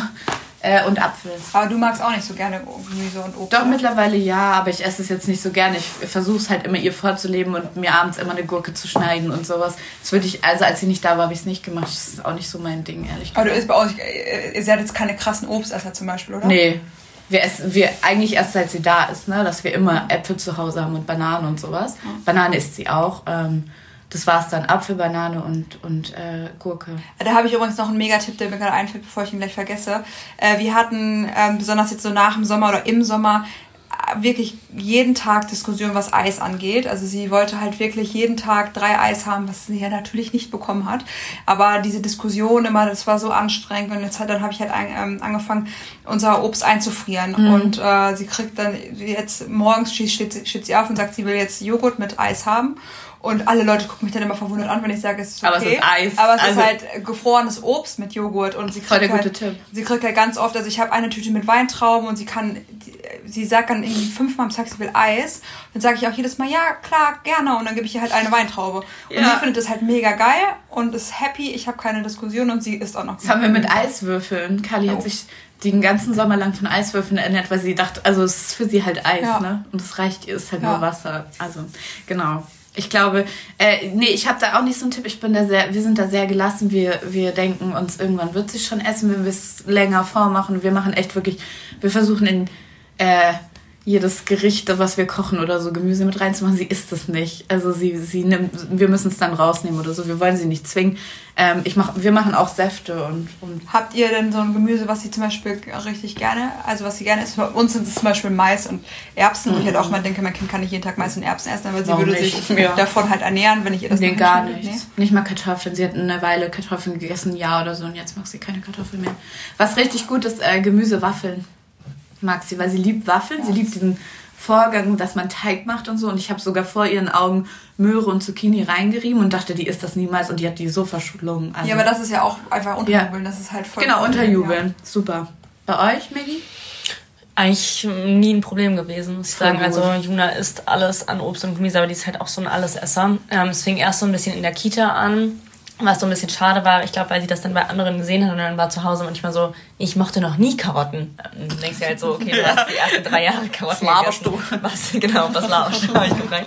äh, und Apfel. Aber du magst auch nicht so gerne Gemüse und Obst. Doch, oder? mittlerweile ja, aber ich esse es jetzt nicht so gerne. Ich versuche es halt immer ihr vorzuleben und mir abends immer eine Gurke zu schneiden und sowas. Das würde ich, also als sie nicht da war, habe ich es nicht gemacht. Das ist auch nicht so mein Ding, ehrlich Aber gesagt. du isst bei euch, äh, ihr seid jetzt keine krassen Obstesser zum Beispiel, oder? Nee. Wir essen, wir eigentlich erst seit sie da ist, ne, dass wir immer Äpfel zu Hause haben und Bananen und sowas. Banane isst sie auch. Ähm, das war es dann Apfel, Banane und, und äh, Gurke. Da habe ich übrigens noch einen Megatipp, der mir gerade einfällt, bevor ich ihn gleich vergesse. Äh, wir hatten, ähm, besonders jetzt so nach dem Sommer oder im Sommer, wirklich jeden Tag Diskussion, was Eis angeht. Also sie wollte halt wirklich jeden Tag drei Eis haben, was sie ja natürlich nicht bekommen hat. Aber diese Diskussion immer, das war so anstrengend. Und jetzt halt, dann habe ich halt ein, ähm, angefangen, unser Obst einzufrieren. Und äh, sie kriegt dann jetzt morgens steht, steht, sie auf und sagt, sie will jetzt Joghurt mit Eis haben. Und alle Leute gucken mich dann immer verwundert an, wenn ich sage, es ist okay. Aber es ist Eis. Aber es Also- ist halt gefrorenes Obst mit Joghurt und sie kriegt halt, Tipp. sie kriegt halt ganz oft, also ich habe eine Tüte mit Weintrauben und sie kann, sie sagt dann irgendwie fünfmal am Tag, sie will Eis. Dann sage ich auch jedes Mal, ja klar, gerne und dann gebe ich ihr halt eine Weintraube. Und Ja. sie findet das halt mega geil und ist happy, ich habe keine Diskussion und sie isst auch noch. Das haben wir mit Eiswürfeln. Kali Oh. hat sich den ganzen Sommer lang von Eiswürfeln ernährt, weil sie dachte, also es ist für sie halt Eis, Ja. ne? Und es reicht ihr, ist halt Ja. nur Wasser. Also, genau. Ich glaube, äh, nee, ich habe da auch nicht so einen Tipp. Ich bin da sehr, wir sind da sehr gelassen. Wir, wir denken uns, irgendwann wird sich schon essen, wenn wir es länger vormachen. Wir machen echt wirklich, wir versuchen in äh, jedes Gericht, was wir kochen oder so, Gemüse mit reinzumachen. Sie isst es nicht. Also sie, sie nimmt, wir müssen es dann rausnehmen oder so. Wir wollen sie nicht zwingen. Ähm, ich mach, wir machen auch Säfte und, und Habt ihr denn so ein Gemüse, was sie zum Beispiel richtig gerne, also was sie gerne isst? Bei uns sind es zum Beispiel Mais und Erbsen. Und ich halt auch mal denke, mein Kind kann nicht jeden Tag Mais und Erbsen essen, aber sie Warum würde nicht? sich Ja. davon halt ernähren, wenn ich ihr das nee, gar hinstelle. nichts. Nicht mal Kartoffeln. Sie hat eine Weile Kartoffeln gegessen, ein Jahr oder so, und jetzt mag sie keine Kartoffeln mehr. Was richtig gut ist, äh, Gemüsewaffeln mag sie, weil sie liebt Waffeln. Sie liebt diesen Vorgang, dass man Teig macht und so. Und ich habe sogar vor ihren Augen Möhre und Zucchini reingerieben und dachte, die isst das niemals. Und die hat die so verschlungen. Also, Ja, aber das ist ja auch einfach unterjubeln. Das ist halt voll. Genau, unterjubeln. Super. Bei euch, Maggie? Eigentlich nie ein Problem gewesen, muss ich Voll sagen. gut. Also Juna isst alles an Obst und Gemüse, aber die ist halt auch so ein Allesesser. Ähm, es fing erst so ein bisschen in der Kita an, was so ein bisschen schade war. Ich glaube, weil sie das dann bei anderen gesehen hat und dann war zu Hause manchmal so, ich mochte noch nie Karotten. Und dann denkst du halt so, okay, du hast die ersten drei Jahre Karotten Was laberst gegessen. Was, genau, was laberst du, habe ich gefragt.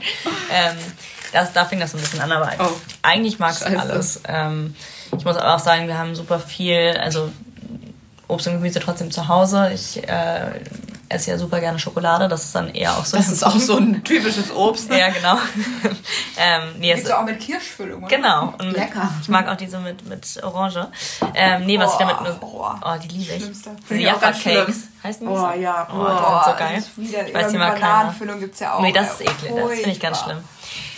Ähm, das, da fing das so ein bisschen an, aber Oh. eigentlich mag Scheiße. alles. Ähm, ich muss aber auch sagen, wir haben super viel, also Obst und Gemüse trotzdem zu Hause. Ich äh, esse ja super gerne Schokolade. Das ist dann eher auch so. Das ist auch so ein *laughs* typisches Obst. Ne? ja, genau. *laughs* ähm, nee, es, Gibt's auch mit Kirschfüllung, oder? genau. Und Lecker. Ich mag auch diese mit, mit Orange. Ähm, nee, was ich damit nur. Oh, Oh, die liebe ich. Diese auch ganz Jaffa-Cakes. Heißen die Oh ja. Oh, Oh. die sind so geil. das ist wieder, Ich weiß die mal. Bananenfüllung gibt's ja auch. Nee, das ist eklig. Das finde ich ganz schlimm.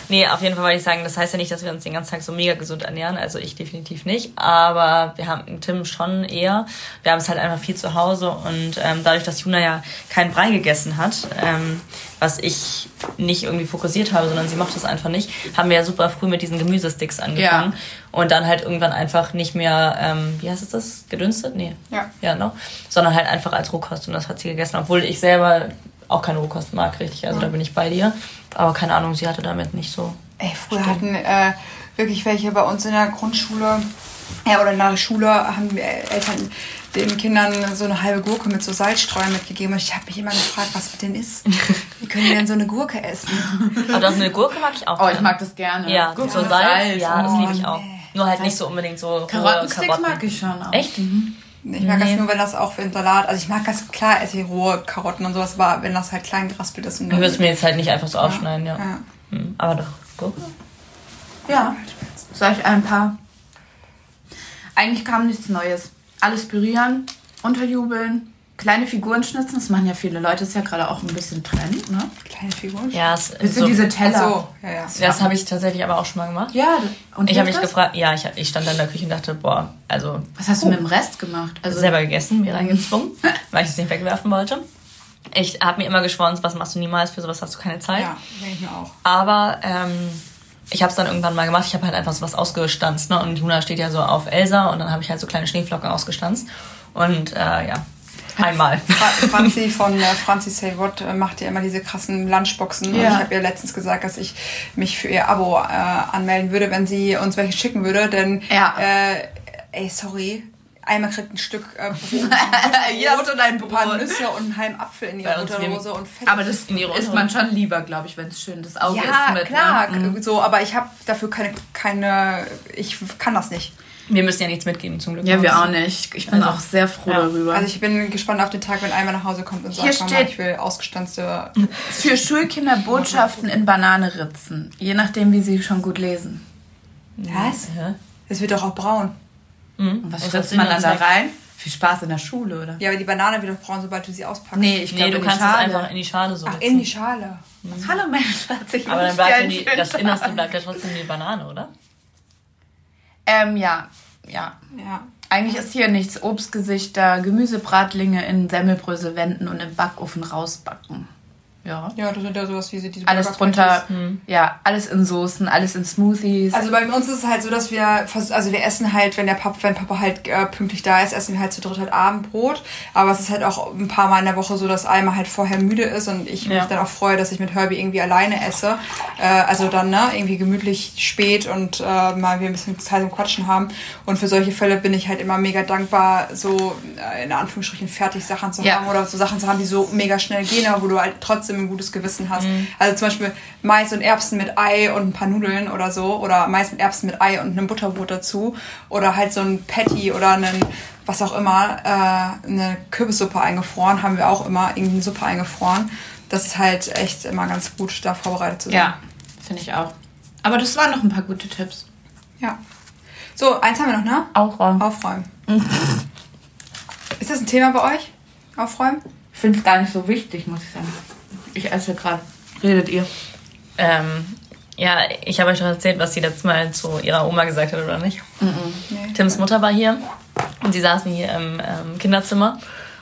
Nee, auf jeden Fall wollte ich sagen, das heißt ja nicht, dass wir uns den ganzen Tag so mega gesund ernähren. Also ich definitiv nicht. Aber wir haben Tim schon eher. Wir haben es halt einfach viel zu Hause. Und ähm, dadurch, dass Juna ja keinen Brei gegessen hat, ähm, was ich nicht irgendwie fokussiert habe, sondern sie mochte es einfach nicht, haben wir ja super früh mit diesen Gemüsesticks angefangen. Und dann halt irgendwann einfach nicht mehr, ähm, wie heißt es das? Gedünstet? Nee. Ja. Ja, no? Sondern halt einfach als Rohkost. Und das hat sie gegessen. Obwohl ich selber auch keine Rohkost mag, richtig. Also da bin ich bei dir. Aber keine Ahnung, sie hatte damit nicht so. Ey, früher hatten äh, wirklich welche bei uns in der Grundschule, ja, oder in der Schule haben wir Eltern den Kindern so eine halbe Gurke mit so Salzstreuern mitgegeben. Und ich habe mich immer gefragt, was mit denen ist. Wie können die denn so eine Gurke essen? Aber das eine Gurke mag ich auch. Oh, ich mag das gerne. Ja, Gurke so mit Salz, ja, das Oh, liebe ich auch. nee. Nur halt nicht so unbedingt so rohe Karottensticks Karotten. mag ich schon auch. Echt? Ich mag Nee. das nur, wenn das auch für den Salat, also ich mag das, klar esse ich rohe Karotten und sowas, aber wenn das halt klein geraspelt ist. Und Ich würde es mir jetzt halt nicht einfach so aufschneiden, ja. ja. Hm, Aber doch, Gurke. Ja. Soll ich ein paar? Eigentlich kam nichts Neues. Alles pürieren, unterjubeln, kleine Figuren schnitzen. Das machen ja viele Leute. Das ist ja gerade auch ein bisschen Trend, ne? Kleine Figuren. Ja, es ist so, diese Teller? so, ja, ja. das habe ich tatsächlich aber auch schon mal gemacht. Ja. Und Ich habe mich das? gefragt, ja, ich, ich stand da in der Küche und dachte, boah, also Was hast du mit dem Rest gemacht? Also selber gegessen, mir reingezwungen, *laughs* weil ich es nicht wegwerfen wollte. Ich habe mir immer geschworen, was machst du niemals, für sowas hast du keine Zeit. Ja, denke ich mir auch. Aber ähm, ich habe es dann irgendwann mal gemacht. Ich habe halt einfach so was ausgestanzt. Ne? Und Juna steht ja so auf Elsa und dann habe ich halt so kleine Schneeflocken ausgestanzt. Und äh, ja, einmal. Fra- Franzi von äh, Franzi Say What äh, macht ja immer diese krassen Lunchboxen. Und Ja. ich habe ihr letztens gesagt, dass ich mich für ihr Abo äh, anmelden würde, wenn sie uns welche schicken würde. Denn, Ja. äh, ey, sorry. Einmal kriegt ein Stück äh, *laughs* Brot, dein ein paar. Nüsse und einen halben Apfel in uns Butterrose und Fett. Aber das die isst man schon lieber, glaube ich, wenn es schön das Auge ist ja, mit. klar, Ne? So, aber ich habe dafür keine, keine, ich kann das nicht. Wir müssen ja nichts mitgeben, zum Glück. Ja, wir auch nicht. Ich bin Also, auch sehr froh ja. darüber. Also ich bin gespannt auf den Tag, wenn einmal nach Hause kommt und Hier sagt, Mama, steht- ich will ausgestanzte Für Schulkinder Botschaften in Banane ritzen. Je nachdem, wie sie schon gut lesen. Was? Ja. Es wird doch auch braun. Mhm. Und was ritzt das man dann da rein? Viel Spaß in der Schule, oder? Ja, aber die Banane wird doch braun, sobald du sie auspackst. Nee, ich Nee, glaube, du in die kannst es einfach in die Schale so Ach, ritzen. in die Schale. Hallo, mein Schatz. Ich Aber dann bleibt die, das. Innerste bleibt ja trotzdem die Banane, oder? Ähm, ja. Ja. Ja. Eigentlich ist hier nichts. Obstgesichter, Gemüsebratlinge in Semmelbrösel wenden und im Backofen rausbacken. Ja. Ja, das sind ja sowas wie diese Alles drunter, Patties. ja, alles in Soßen, alles in Smoothies. Also bei uns ist es halt so, dass wir also wir essen halt, wenn der Papa, wenn Papa halt äh, pünktlich da ist, essen wir halt zu dritt halt Abendbrot. Aber es ist halt auch ein paar Mal in der Woche so, dass Alma halt vorher müde ist und ich Ja. mich dann auch freue, dass ich mit Herbie irgendwie alleine esse. Äh, also dann, ne, irgendwie gemütlich spät und äh, mal wir ein bisschen Zeit zum Quatschen haben. Und für solche Fälle bin ich halt immer mega dankbar, so äh, in Anführungsstrichen fertig Sachen zu Ja. haben oder so Sachen zu haben, die so mega schnell gehen, aber wo du halt trotzdem trotzdem ein gutes Gewissen hast. Also zum Beispiel Mais und Erbsen mit Ei und ein paar Nudeln oder so. Oder Mais mit Erbsen mit Ei und einem Butterbrot dazu. Oder halt so ein Patty oder einen, was auch immer, äh, eine Kürbissuppe eingefroren. Haben wir auch immer irgendeine Suppe eingefroren. Das ist halt echt immer ganz gut, da vorbereitet zu sein. Ja, finde ich auch. Aber das waren noch ein paar gute Tipps. Ja. So, eins haben wir noch, ne? Aufräumen. Aufräumen. Ist das ein Thema bei euch? Aufräumen? Ich finde es gar nicht so wichtig, muss ich sagen. Ich esse gerade. Redet ihr? Ähm, ja, ich habe euch doch erzählt, was sie letztes Mal zu ihrer Oma gesagt hat, oder nicht? Nee. Tims Mutter war hier und sie saßen hier im ähm, Kinderzimmer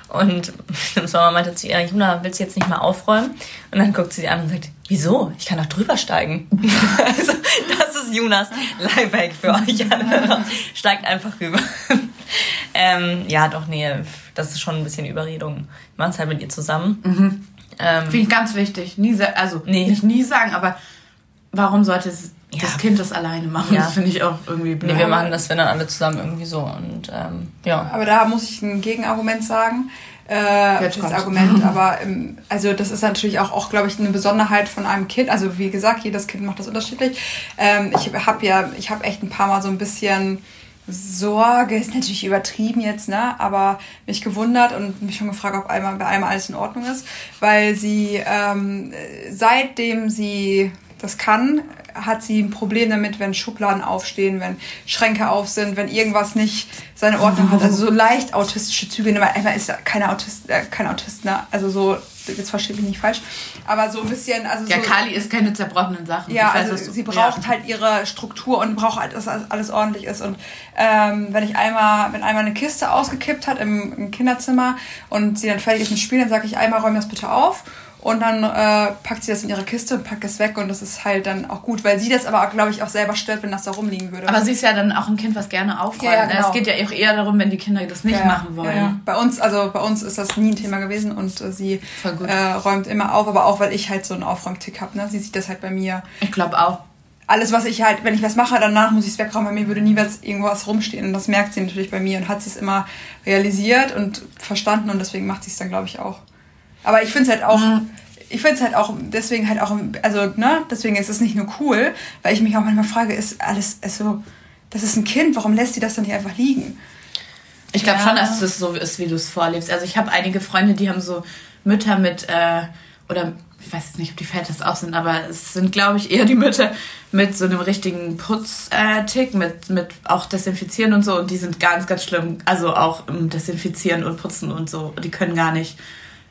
und *laughs* Tims Mama meinte zu ihr, Juna, willst du jetzt nicht mal aufräumen? Und dann guckt sie sie an und sagt, wieso? Ich kann doch drüber steigen. *laughs* also, das ist Junas Lifehack für euch alle. *laughs* Steigt einfach rüber. ähm, ja, doch, nee, das ist schon ein bisschen Überredung. Wir machen es halt mit ihr zusammen. Ähm, Finde ich ganz wichtig. Nie, also Nee. nicht nie sagen, aber warum sollte es Ja. das Kind das alleine machen? Ja. Das finde ich auch irgendwie blöd. nee, wir machen das, wenn dann alle zusammen irgendwie so. Und ähm, ja. Aber da muss ich ein Gegenargument sagen. Äh, das. Argument, *laughs* aber ähm, also das ist natürlich auch, auch glaube ich, eine Besonderheit von einem Kind. Also wie gesagt, jedes Kind macht das unterschiedlich. Ähm, ich habe ja, ich habe echt ein paar Mal so ein bisschen Sorge, ist natürlich übertrieben jetzt, ne? Aber mich gewundert und mich schon gefragt, ob einmal bei einmal alles in Ordnung ist, weil sie ähm, seitdem sie das kann, hat sie ein Problem damit, wenn Schubladen aufstehen, wenn Schränke auf sind, wenn irgendwas nicht seine Ordnung hat. Also so leicht autistische Züge. Einmal ist ja keine Autist, äh, kein Autist, ne? Also so, jetzt versteht mich nicht falsch, aber so ein bisschen, also Ja, so, Kali ist keine zerbrochenen Sachen. ja, weiß, also sie braucht ja. halt ihre Struktur und braucht halt, dass alles ordentlich ist. Und ähm, wenn ich einmal, wenn einmal eine Kiste ausgekippt hat im, im Kinderzimmer und sie dann fertig ist mit Spielen, dann sage ich einmal, räum das bitte auf. Und dann äh, packt sie das in ihre Kiste und packt es weg und das ist halt dann auch gut, weil sie das aber, glaube ich, auch selber stört, wenn das da rumliegen würde. Aber sie ist ja dann auch ein Kind, was gerne aufräumt. Ja, ja, genau. Es geht ja auch eher darum, wenn die Kinder das nicht Ja, machen wollen. Bei uns, also bei uns ist das nie ein Thema gewesen und äh, sie äh, räumt immer auf, aber auch weil ich halt so einen Aufräumtick habe. Ne? Sie sieht das halt bei mir. Ich glaube auch. Alles, was ich halt, wenn ich was mache, danach muss ich es wegräumen. Bei mir würde nie was irgendwas rumstehen und das merkt sie natürlich bei mir und hat sie es immer realisiert und verstanden und deswegen macht sie es dann, glaube ich, auch. Aber ich finde es halt auch, ich finde es halt auch deswegen halt auch, also ne, deswegen ist es nicht nur cool, weil ich mich auch manchmal frage, ist alles, ist so, das ist ein Kind, warum lässt sie das dann nicht einfach liegen? Ich glaube Ja. schon, dass das so ist, wie du es vorlebst. Also ich habe einige Freunde, die haben so Mütter mit, äh, oder ich weiß jetzt nicht, ob die Väter es auch sind, aber es sind, glaube ich, eher die Mütter mit so einem richtigen Putztick, mit, mit auch Desinfizieren und so. Und die sind ganz, ganz schlimm. Also auch im Desinfizieren und Putzen und so. Die können gar nicht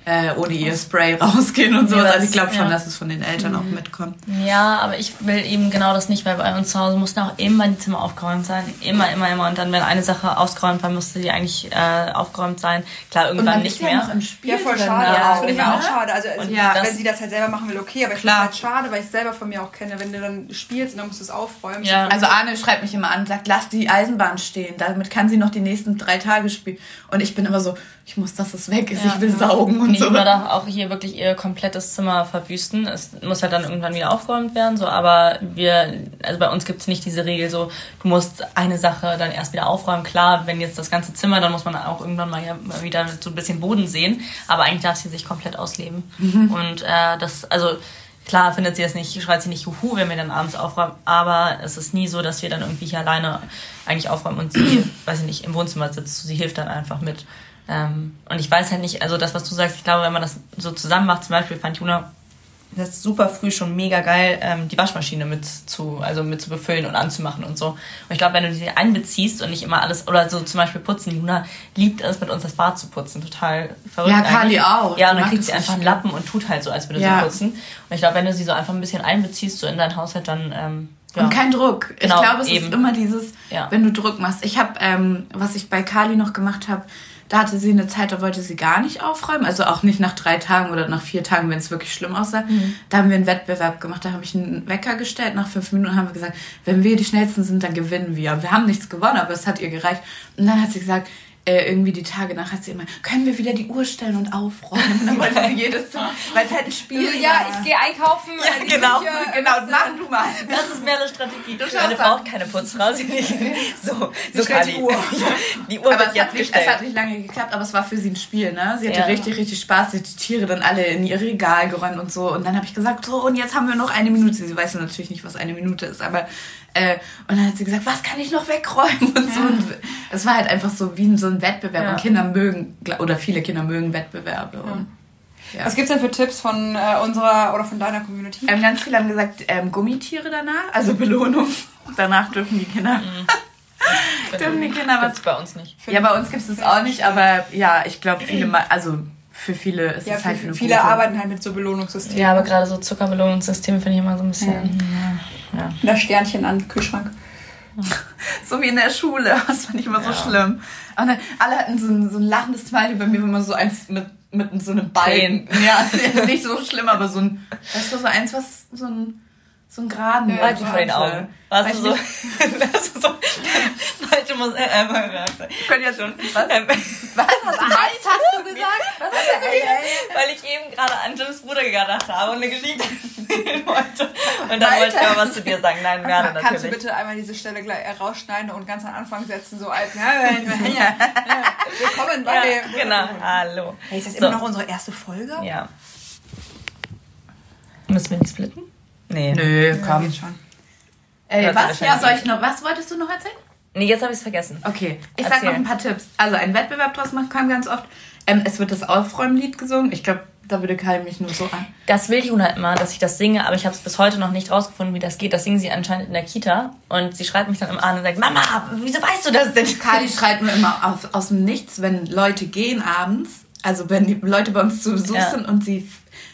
äh, ohne ihr Spray *laughs* rausgehen und so. Nee, das- also ich glaube schon, ja. dass es von den Eltern auch mitkommt. Ja, aber ich will eben genau das nicht, weil bei uns zu Hause mussten auch immer die Zimmer aufgeräumt sein. Immer, immer, immer. Und dann, wenn eine Sache ausgeräumt war, musste die eigentlich äh, aufgeräumt sein. Klar, irgendwann nicht mehr. im Spiel. Ja, voll schade. ne? Ja, das finde ich genau. auch schade. Also, also ja, wenn sie das halt selber machen will, okay, aber ich finde es Klar. halt schade, weil ich es selber von mir auch kenne. Wenn du dann spielst und dann musst du es aufräumen. Ja. Also Arne schreibt mich immer an und sagt, lass die Eisenbahn stehen. Damit kann sie noch die nächsten drei Tage spielen. Und ich bin immer so, ich muss, dass es weg ist. Ja. Ich will saugen und Nee, so. Darf auch hier wirklich ihr komplettes Zimmer verwüsten. Es muss halt dann irgendwann wieder aufgeräumt werden, so, aber wir, also bei uns gibt es nicht diese Regel, so, du musst eine Sache dann erst wieder aufräumen. Klar, wenn jetzt das ganze Zimmer, dann muss man auch irgendwann mal ja mal wieder so ein bisschen Boden sehen, aber eigentlich darf sie sich komplett ausleben. Und äh, das, also klar findet sie es nicht, schreit sie nicht Juhu, wenn wir dann abends aufräumen, aber es ist nie so, dass wir dann irgendwie hier alleine eigentlich aufräumen und sie, *clears throat* weiß ich nicht, im Wohnzimmer sitzt. Sie hilft dann einfach mit. Ähm, und ich weiß halt nicht, also das, was du sagst, ich glaube, wenn man das so zusammen macht, zum Beispiel fand Juna das super früh schon mega geil, ähm, die Waschmaschine mit zu, also mit zu befüllen und anzumachen und so. Und ich glaube, wenn du sie einbeziehst und nicht immer alles, oder so zum Beispiel putzen, Juna liebt es, mit uns das Bad zu putzen. Total verrückt. Ja, Kali auch. Ja, und dann kriegt sie einfach einen. Lappen und tut halt so, als würde Ja. sie putzen. Und ich glaube, wenn du sie so einfach ein bisschen einbeziehst, so in deinen Haushalt, dann, ähm, ja. Und kein Druck. Genau, ich glaube, es eben. ist immer dieses, Ja. wenn du Druck machst. Ich habe, ähm, was ich bei Kali noch gemacht habe, da hatte sie eine Zeit, da wollte sie gar nicht aufräumen. Also auch nicht nach drei Tagen oder nach vier Tagen, wenn es wirklich schlimm aussah. Mhm. Da haben wir einen Wettbewerb gemacht. Da habe ich einen Wecker gestellt. Nach fünf Minuten haben wir gesagt, wenn wir die schnellsten sind, dann gewinnen wir. Wir haben nichts gewonnen, aber es hat ihr gereicht. Und dann hat sie gesagt, äh, irgendwie die Tage nach hat sie immer, können wir wieder die Uhr stellen und aufräumen? Und dann wollte sie jedes weil es halt ein Spiel Ja, ich gehe einkaufen. Ja, genau. Küche, *laughs* Genau, mach äh, du mal. Das ist mehr eine Strategie. Du Meine braucht keine Putzfrau. Sie nicht. *laughs* So, so Kali. die Uhr. *laughs* Die Uhr Aber wird es jetzt hat, nicht, es gestellt. hat nicht lange geklappt, aber es war für sie ein Spiel, ne? Sie hatte Ja. richtig, richtig Spaß. Sie hat die Tiere dann alle in ihr Regal geräumt und so. Und dann habe ich gesagt, so, und jetzt haben wir noch eine Minute. Sie weiß natürlich nicht, was eine Minute ist, aber äh, und dann hat sie gesagt, was kann ich noch wegräumen und so. Und es war halt einfach so wie so ein Wettbewerb. Ja. Und Kinder mögen, oder viele Kinder mögen Wettbewerbe. Und, ja. Was gibt's denn für Tipps von äh, unserer oder von deiner Community? Ähm, ganz viele haben gesagt, ähm, Gummitiere danach, also Belohnung. *laughs* Danach dürfen die Kinder, *laughs* dürfen die Kinder was Gibt's bei uns nicht. Ja, bei uns gibt es das auch nicht, aber ja, ich glaube, viele, ma- also für viele ist Ja, es halt für, eine viele gute. arbeiten halt mit so Belohnungssystemen. Ja, aber gerade so Zuckerbelohnungssysteme finde ich immer so ein bisschen. Ja. Ja. Das Sternchen an den Kühlschrank. *laughs* So wie in der Schule, *laughs* das fand ich immer so Ja. schlimm. Und dann, alle hatten so ein, so ein lachendes Smiley, bei mir war immer so eins mit, mit so einem. Tränen. Ja, *laughs* nicht so schlimm, aber so ein, weißt du, so eins, was, so ein, so ein geraden. Ja, Malte vor den Augen. Warst du so? das *laughs* ist so. Malte muss äh, einmal sagen. Können ja schon. Was? Ähm, Was hast du, was hast du gesagt? Was hast du gesagt? Weil ich eben gerade an Jims Bruder gedacht habe und eine Geschichte erzählen wollte. Und dann Alter. wollte ich mal was zu dir sagen. Nein, gerne Kannst du natürlich. bitte einmal diese Stelle gleich äh, rausschneiden und ganz am Anfang setzen, so als ja, ja, ja, Willkommen bei Ja, genau. Hallo. Hey, ist das So. immer noch unsere erste Folge? Ja. Müssen wir nicht splitten? Nee. Nö, komm. geht schon. Hört was? Ja, soll ich noch, was wolltest du noch erzählen? Nee, jetzt habe ich es vergessen. Okay, ich Erzähl. sag noch ein paar Tipps. Also ein Wettbewerb draus machen kam ganz oft. Ähm, es wird das Aufräumlied gesungen. Ich glaube, da würde Kai mich nur so an. Das will Juna immer, dass ich das singe, aber ich habe es bis heute noch nicht rausgefunden, wie das geht. Das singen sie anscheinend in der Kita. Und sie schreibt mich dann immer an und sagt, Mama, wieso weißt du das denn? *laughs* Kali *laughs* schreit mir immer aus, aus dem Nichts, wenn Leute gehen abends. Also wenn die Leute bei uns zu Besuch Ja. sind und sie,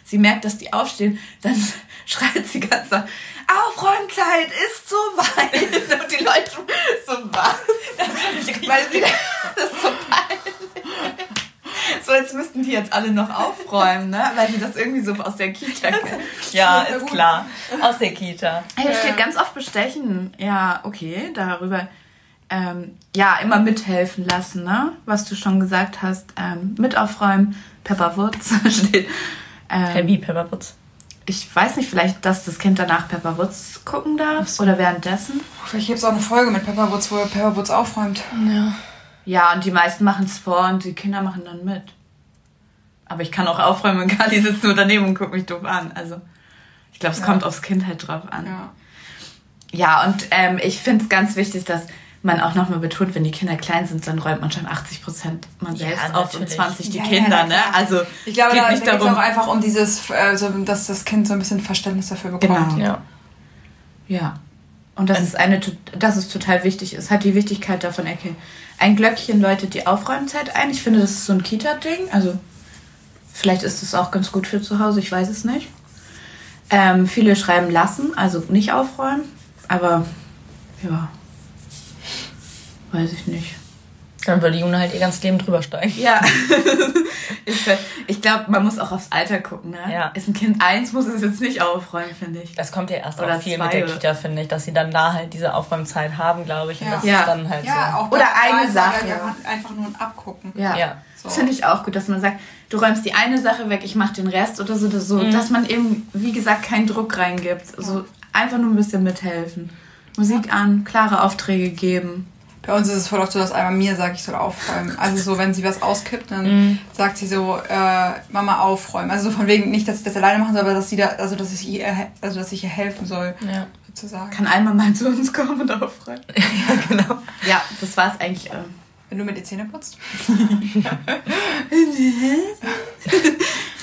sie merkt, dass die aufstehen, dann *laughs* schreit sie ganz laut, Aufräumzeit ist so weit. *laughs* Und die Leute so was. Weil sie, *laughs* das ist so peinlich. So, als müssten die jetzt alle noch aufräumen, ne? Weil sie das irgendwie so aus der Kita kennen. Ja, ist klar. Aus der Kita. Hier steht ganz oft bestechen. Ja, okay, darüber. Ähm, ja, immer mithelfen lassen, ne? Was du schon gesagt hast. Ähm, mit aufräumen. Pepperwoods steht. Ähm, wie Pepperputz? Ich weiß nicht, vielleicht, dass das Kind danach Pepperwoods gucken darf. Oder währenddessen. Vielleicht gibt es auch eine Folge mit Pepperwoods, wo Pepperwoods aufräumt. Ja. Ja, und die meisten machen es vor und die Kinder machen dann mit. Aber ich kann auch aufräumen und Kali sitzt nur daneben und guckt mich doof an. Also, ich glaube, es Ja. kommt aufs Kind halt drauf an. Ja. Ja, und ähm, ich finde es ganz wichtig, dass man auch nochmal betont, wenn die Kinder klein sind, dann räumt man schon 80 Prozent man Ja, selbst auf und natürlich. 20 die Ja, ja, Kinder, ja, ne? Also Ich glaube, es geht da, nicht da geht es auch darum. einfach um dieses, äh, so, dass das Kind so ein bisschen Verständnis dafür bekommt. Genau. Ja. Ja. Und das ist eine, dass es total wichtig ist, hat die Wichtigkeit davon erkennen. Ein Glöckchen läutet die Aufräumzeit ein. Ich finde, das ist so ein Kita-Ding. Also vielleicht ist es auch ganz gut für zu Hause, ich weiß es nicht. Ähm, viele schreiben lassen, also nicht aufräumen. Aber ja, weiß ich nicht. Dann würde Juna halt ihr ganzes Leben drüber steigen. Ja. *laughs* ich ich glaube, man muss auch aufs Alter gucken. Ne? Ja. Ist ein Kind eins, muss es jetzt nicht aufräumen, finde ich. Das kommt ja erst Oder auch viel mit der Kita, finde ich, dass sie dann da halt diese Aufräumzeit haben, glaube ich. Und Ja. das Ja. ist dann halt Ja, so. auch Oder eine Sache. ja einfach nur ein Abgucken. Ja. Ja. So. Das finde ich auch gut, dass man sagt, du räumst die eine Sache weg, ich mache den Rest oder so, oder so Mhm. dass man eben, wie gesagt, keinen Druck reingibt. So einfach nur ein bisschen mithelfen. Musik an, klare Aufträge geben. Bei uns ist es voll oft so, dass einmal mir sagt, ich soll aufräumen. Also so, wenn sie was auskippt, dann Mhm. sagt sie so, äh, Mama aufräumen. Also so von wegen nicht, dass ich das alleine machen soll, aber dass sie da, also dass ich ihr, also dass ich ihr helfen soll, Ja. sozusagen. Kann einmal mal zu uns kommen und aufräumen. *laughs* ja, genau. Ja, das war es eigentlich. Ähm. Wenn du mir die Zähne putzt. *laughs*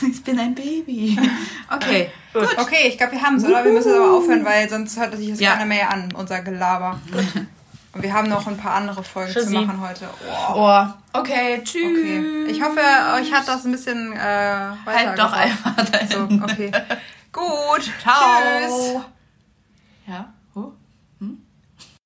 ich bin ein Baby. Okay, gut. Okay, ich glaube, wir haben es, oder? Wir müssen jetzt aber aufhören, weil sonst hört sich das Ja. keiner mehr an, unser Gelaber. Und wir haben noch ein paar andere Folgen Tschüssi. zu machen heute. Oh. Oh, okay, tschüss. Okay. Ich hoffe, euch hat das ein bisschen äh, Halt doch einfach dahin. So, okay. Gut. Ciao. Tschüss. Ja, oh.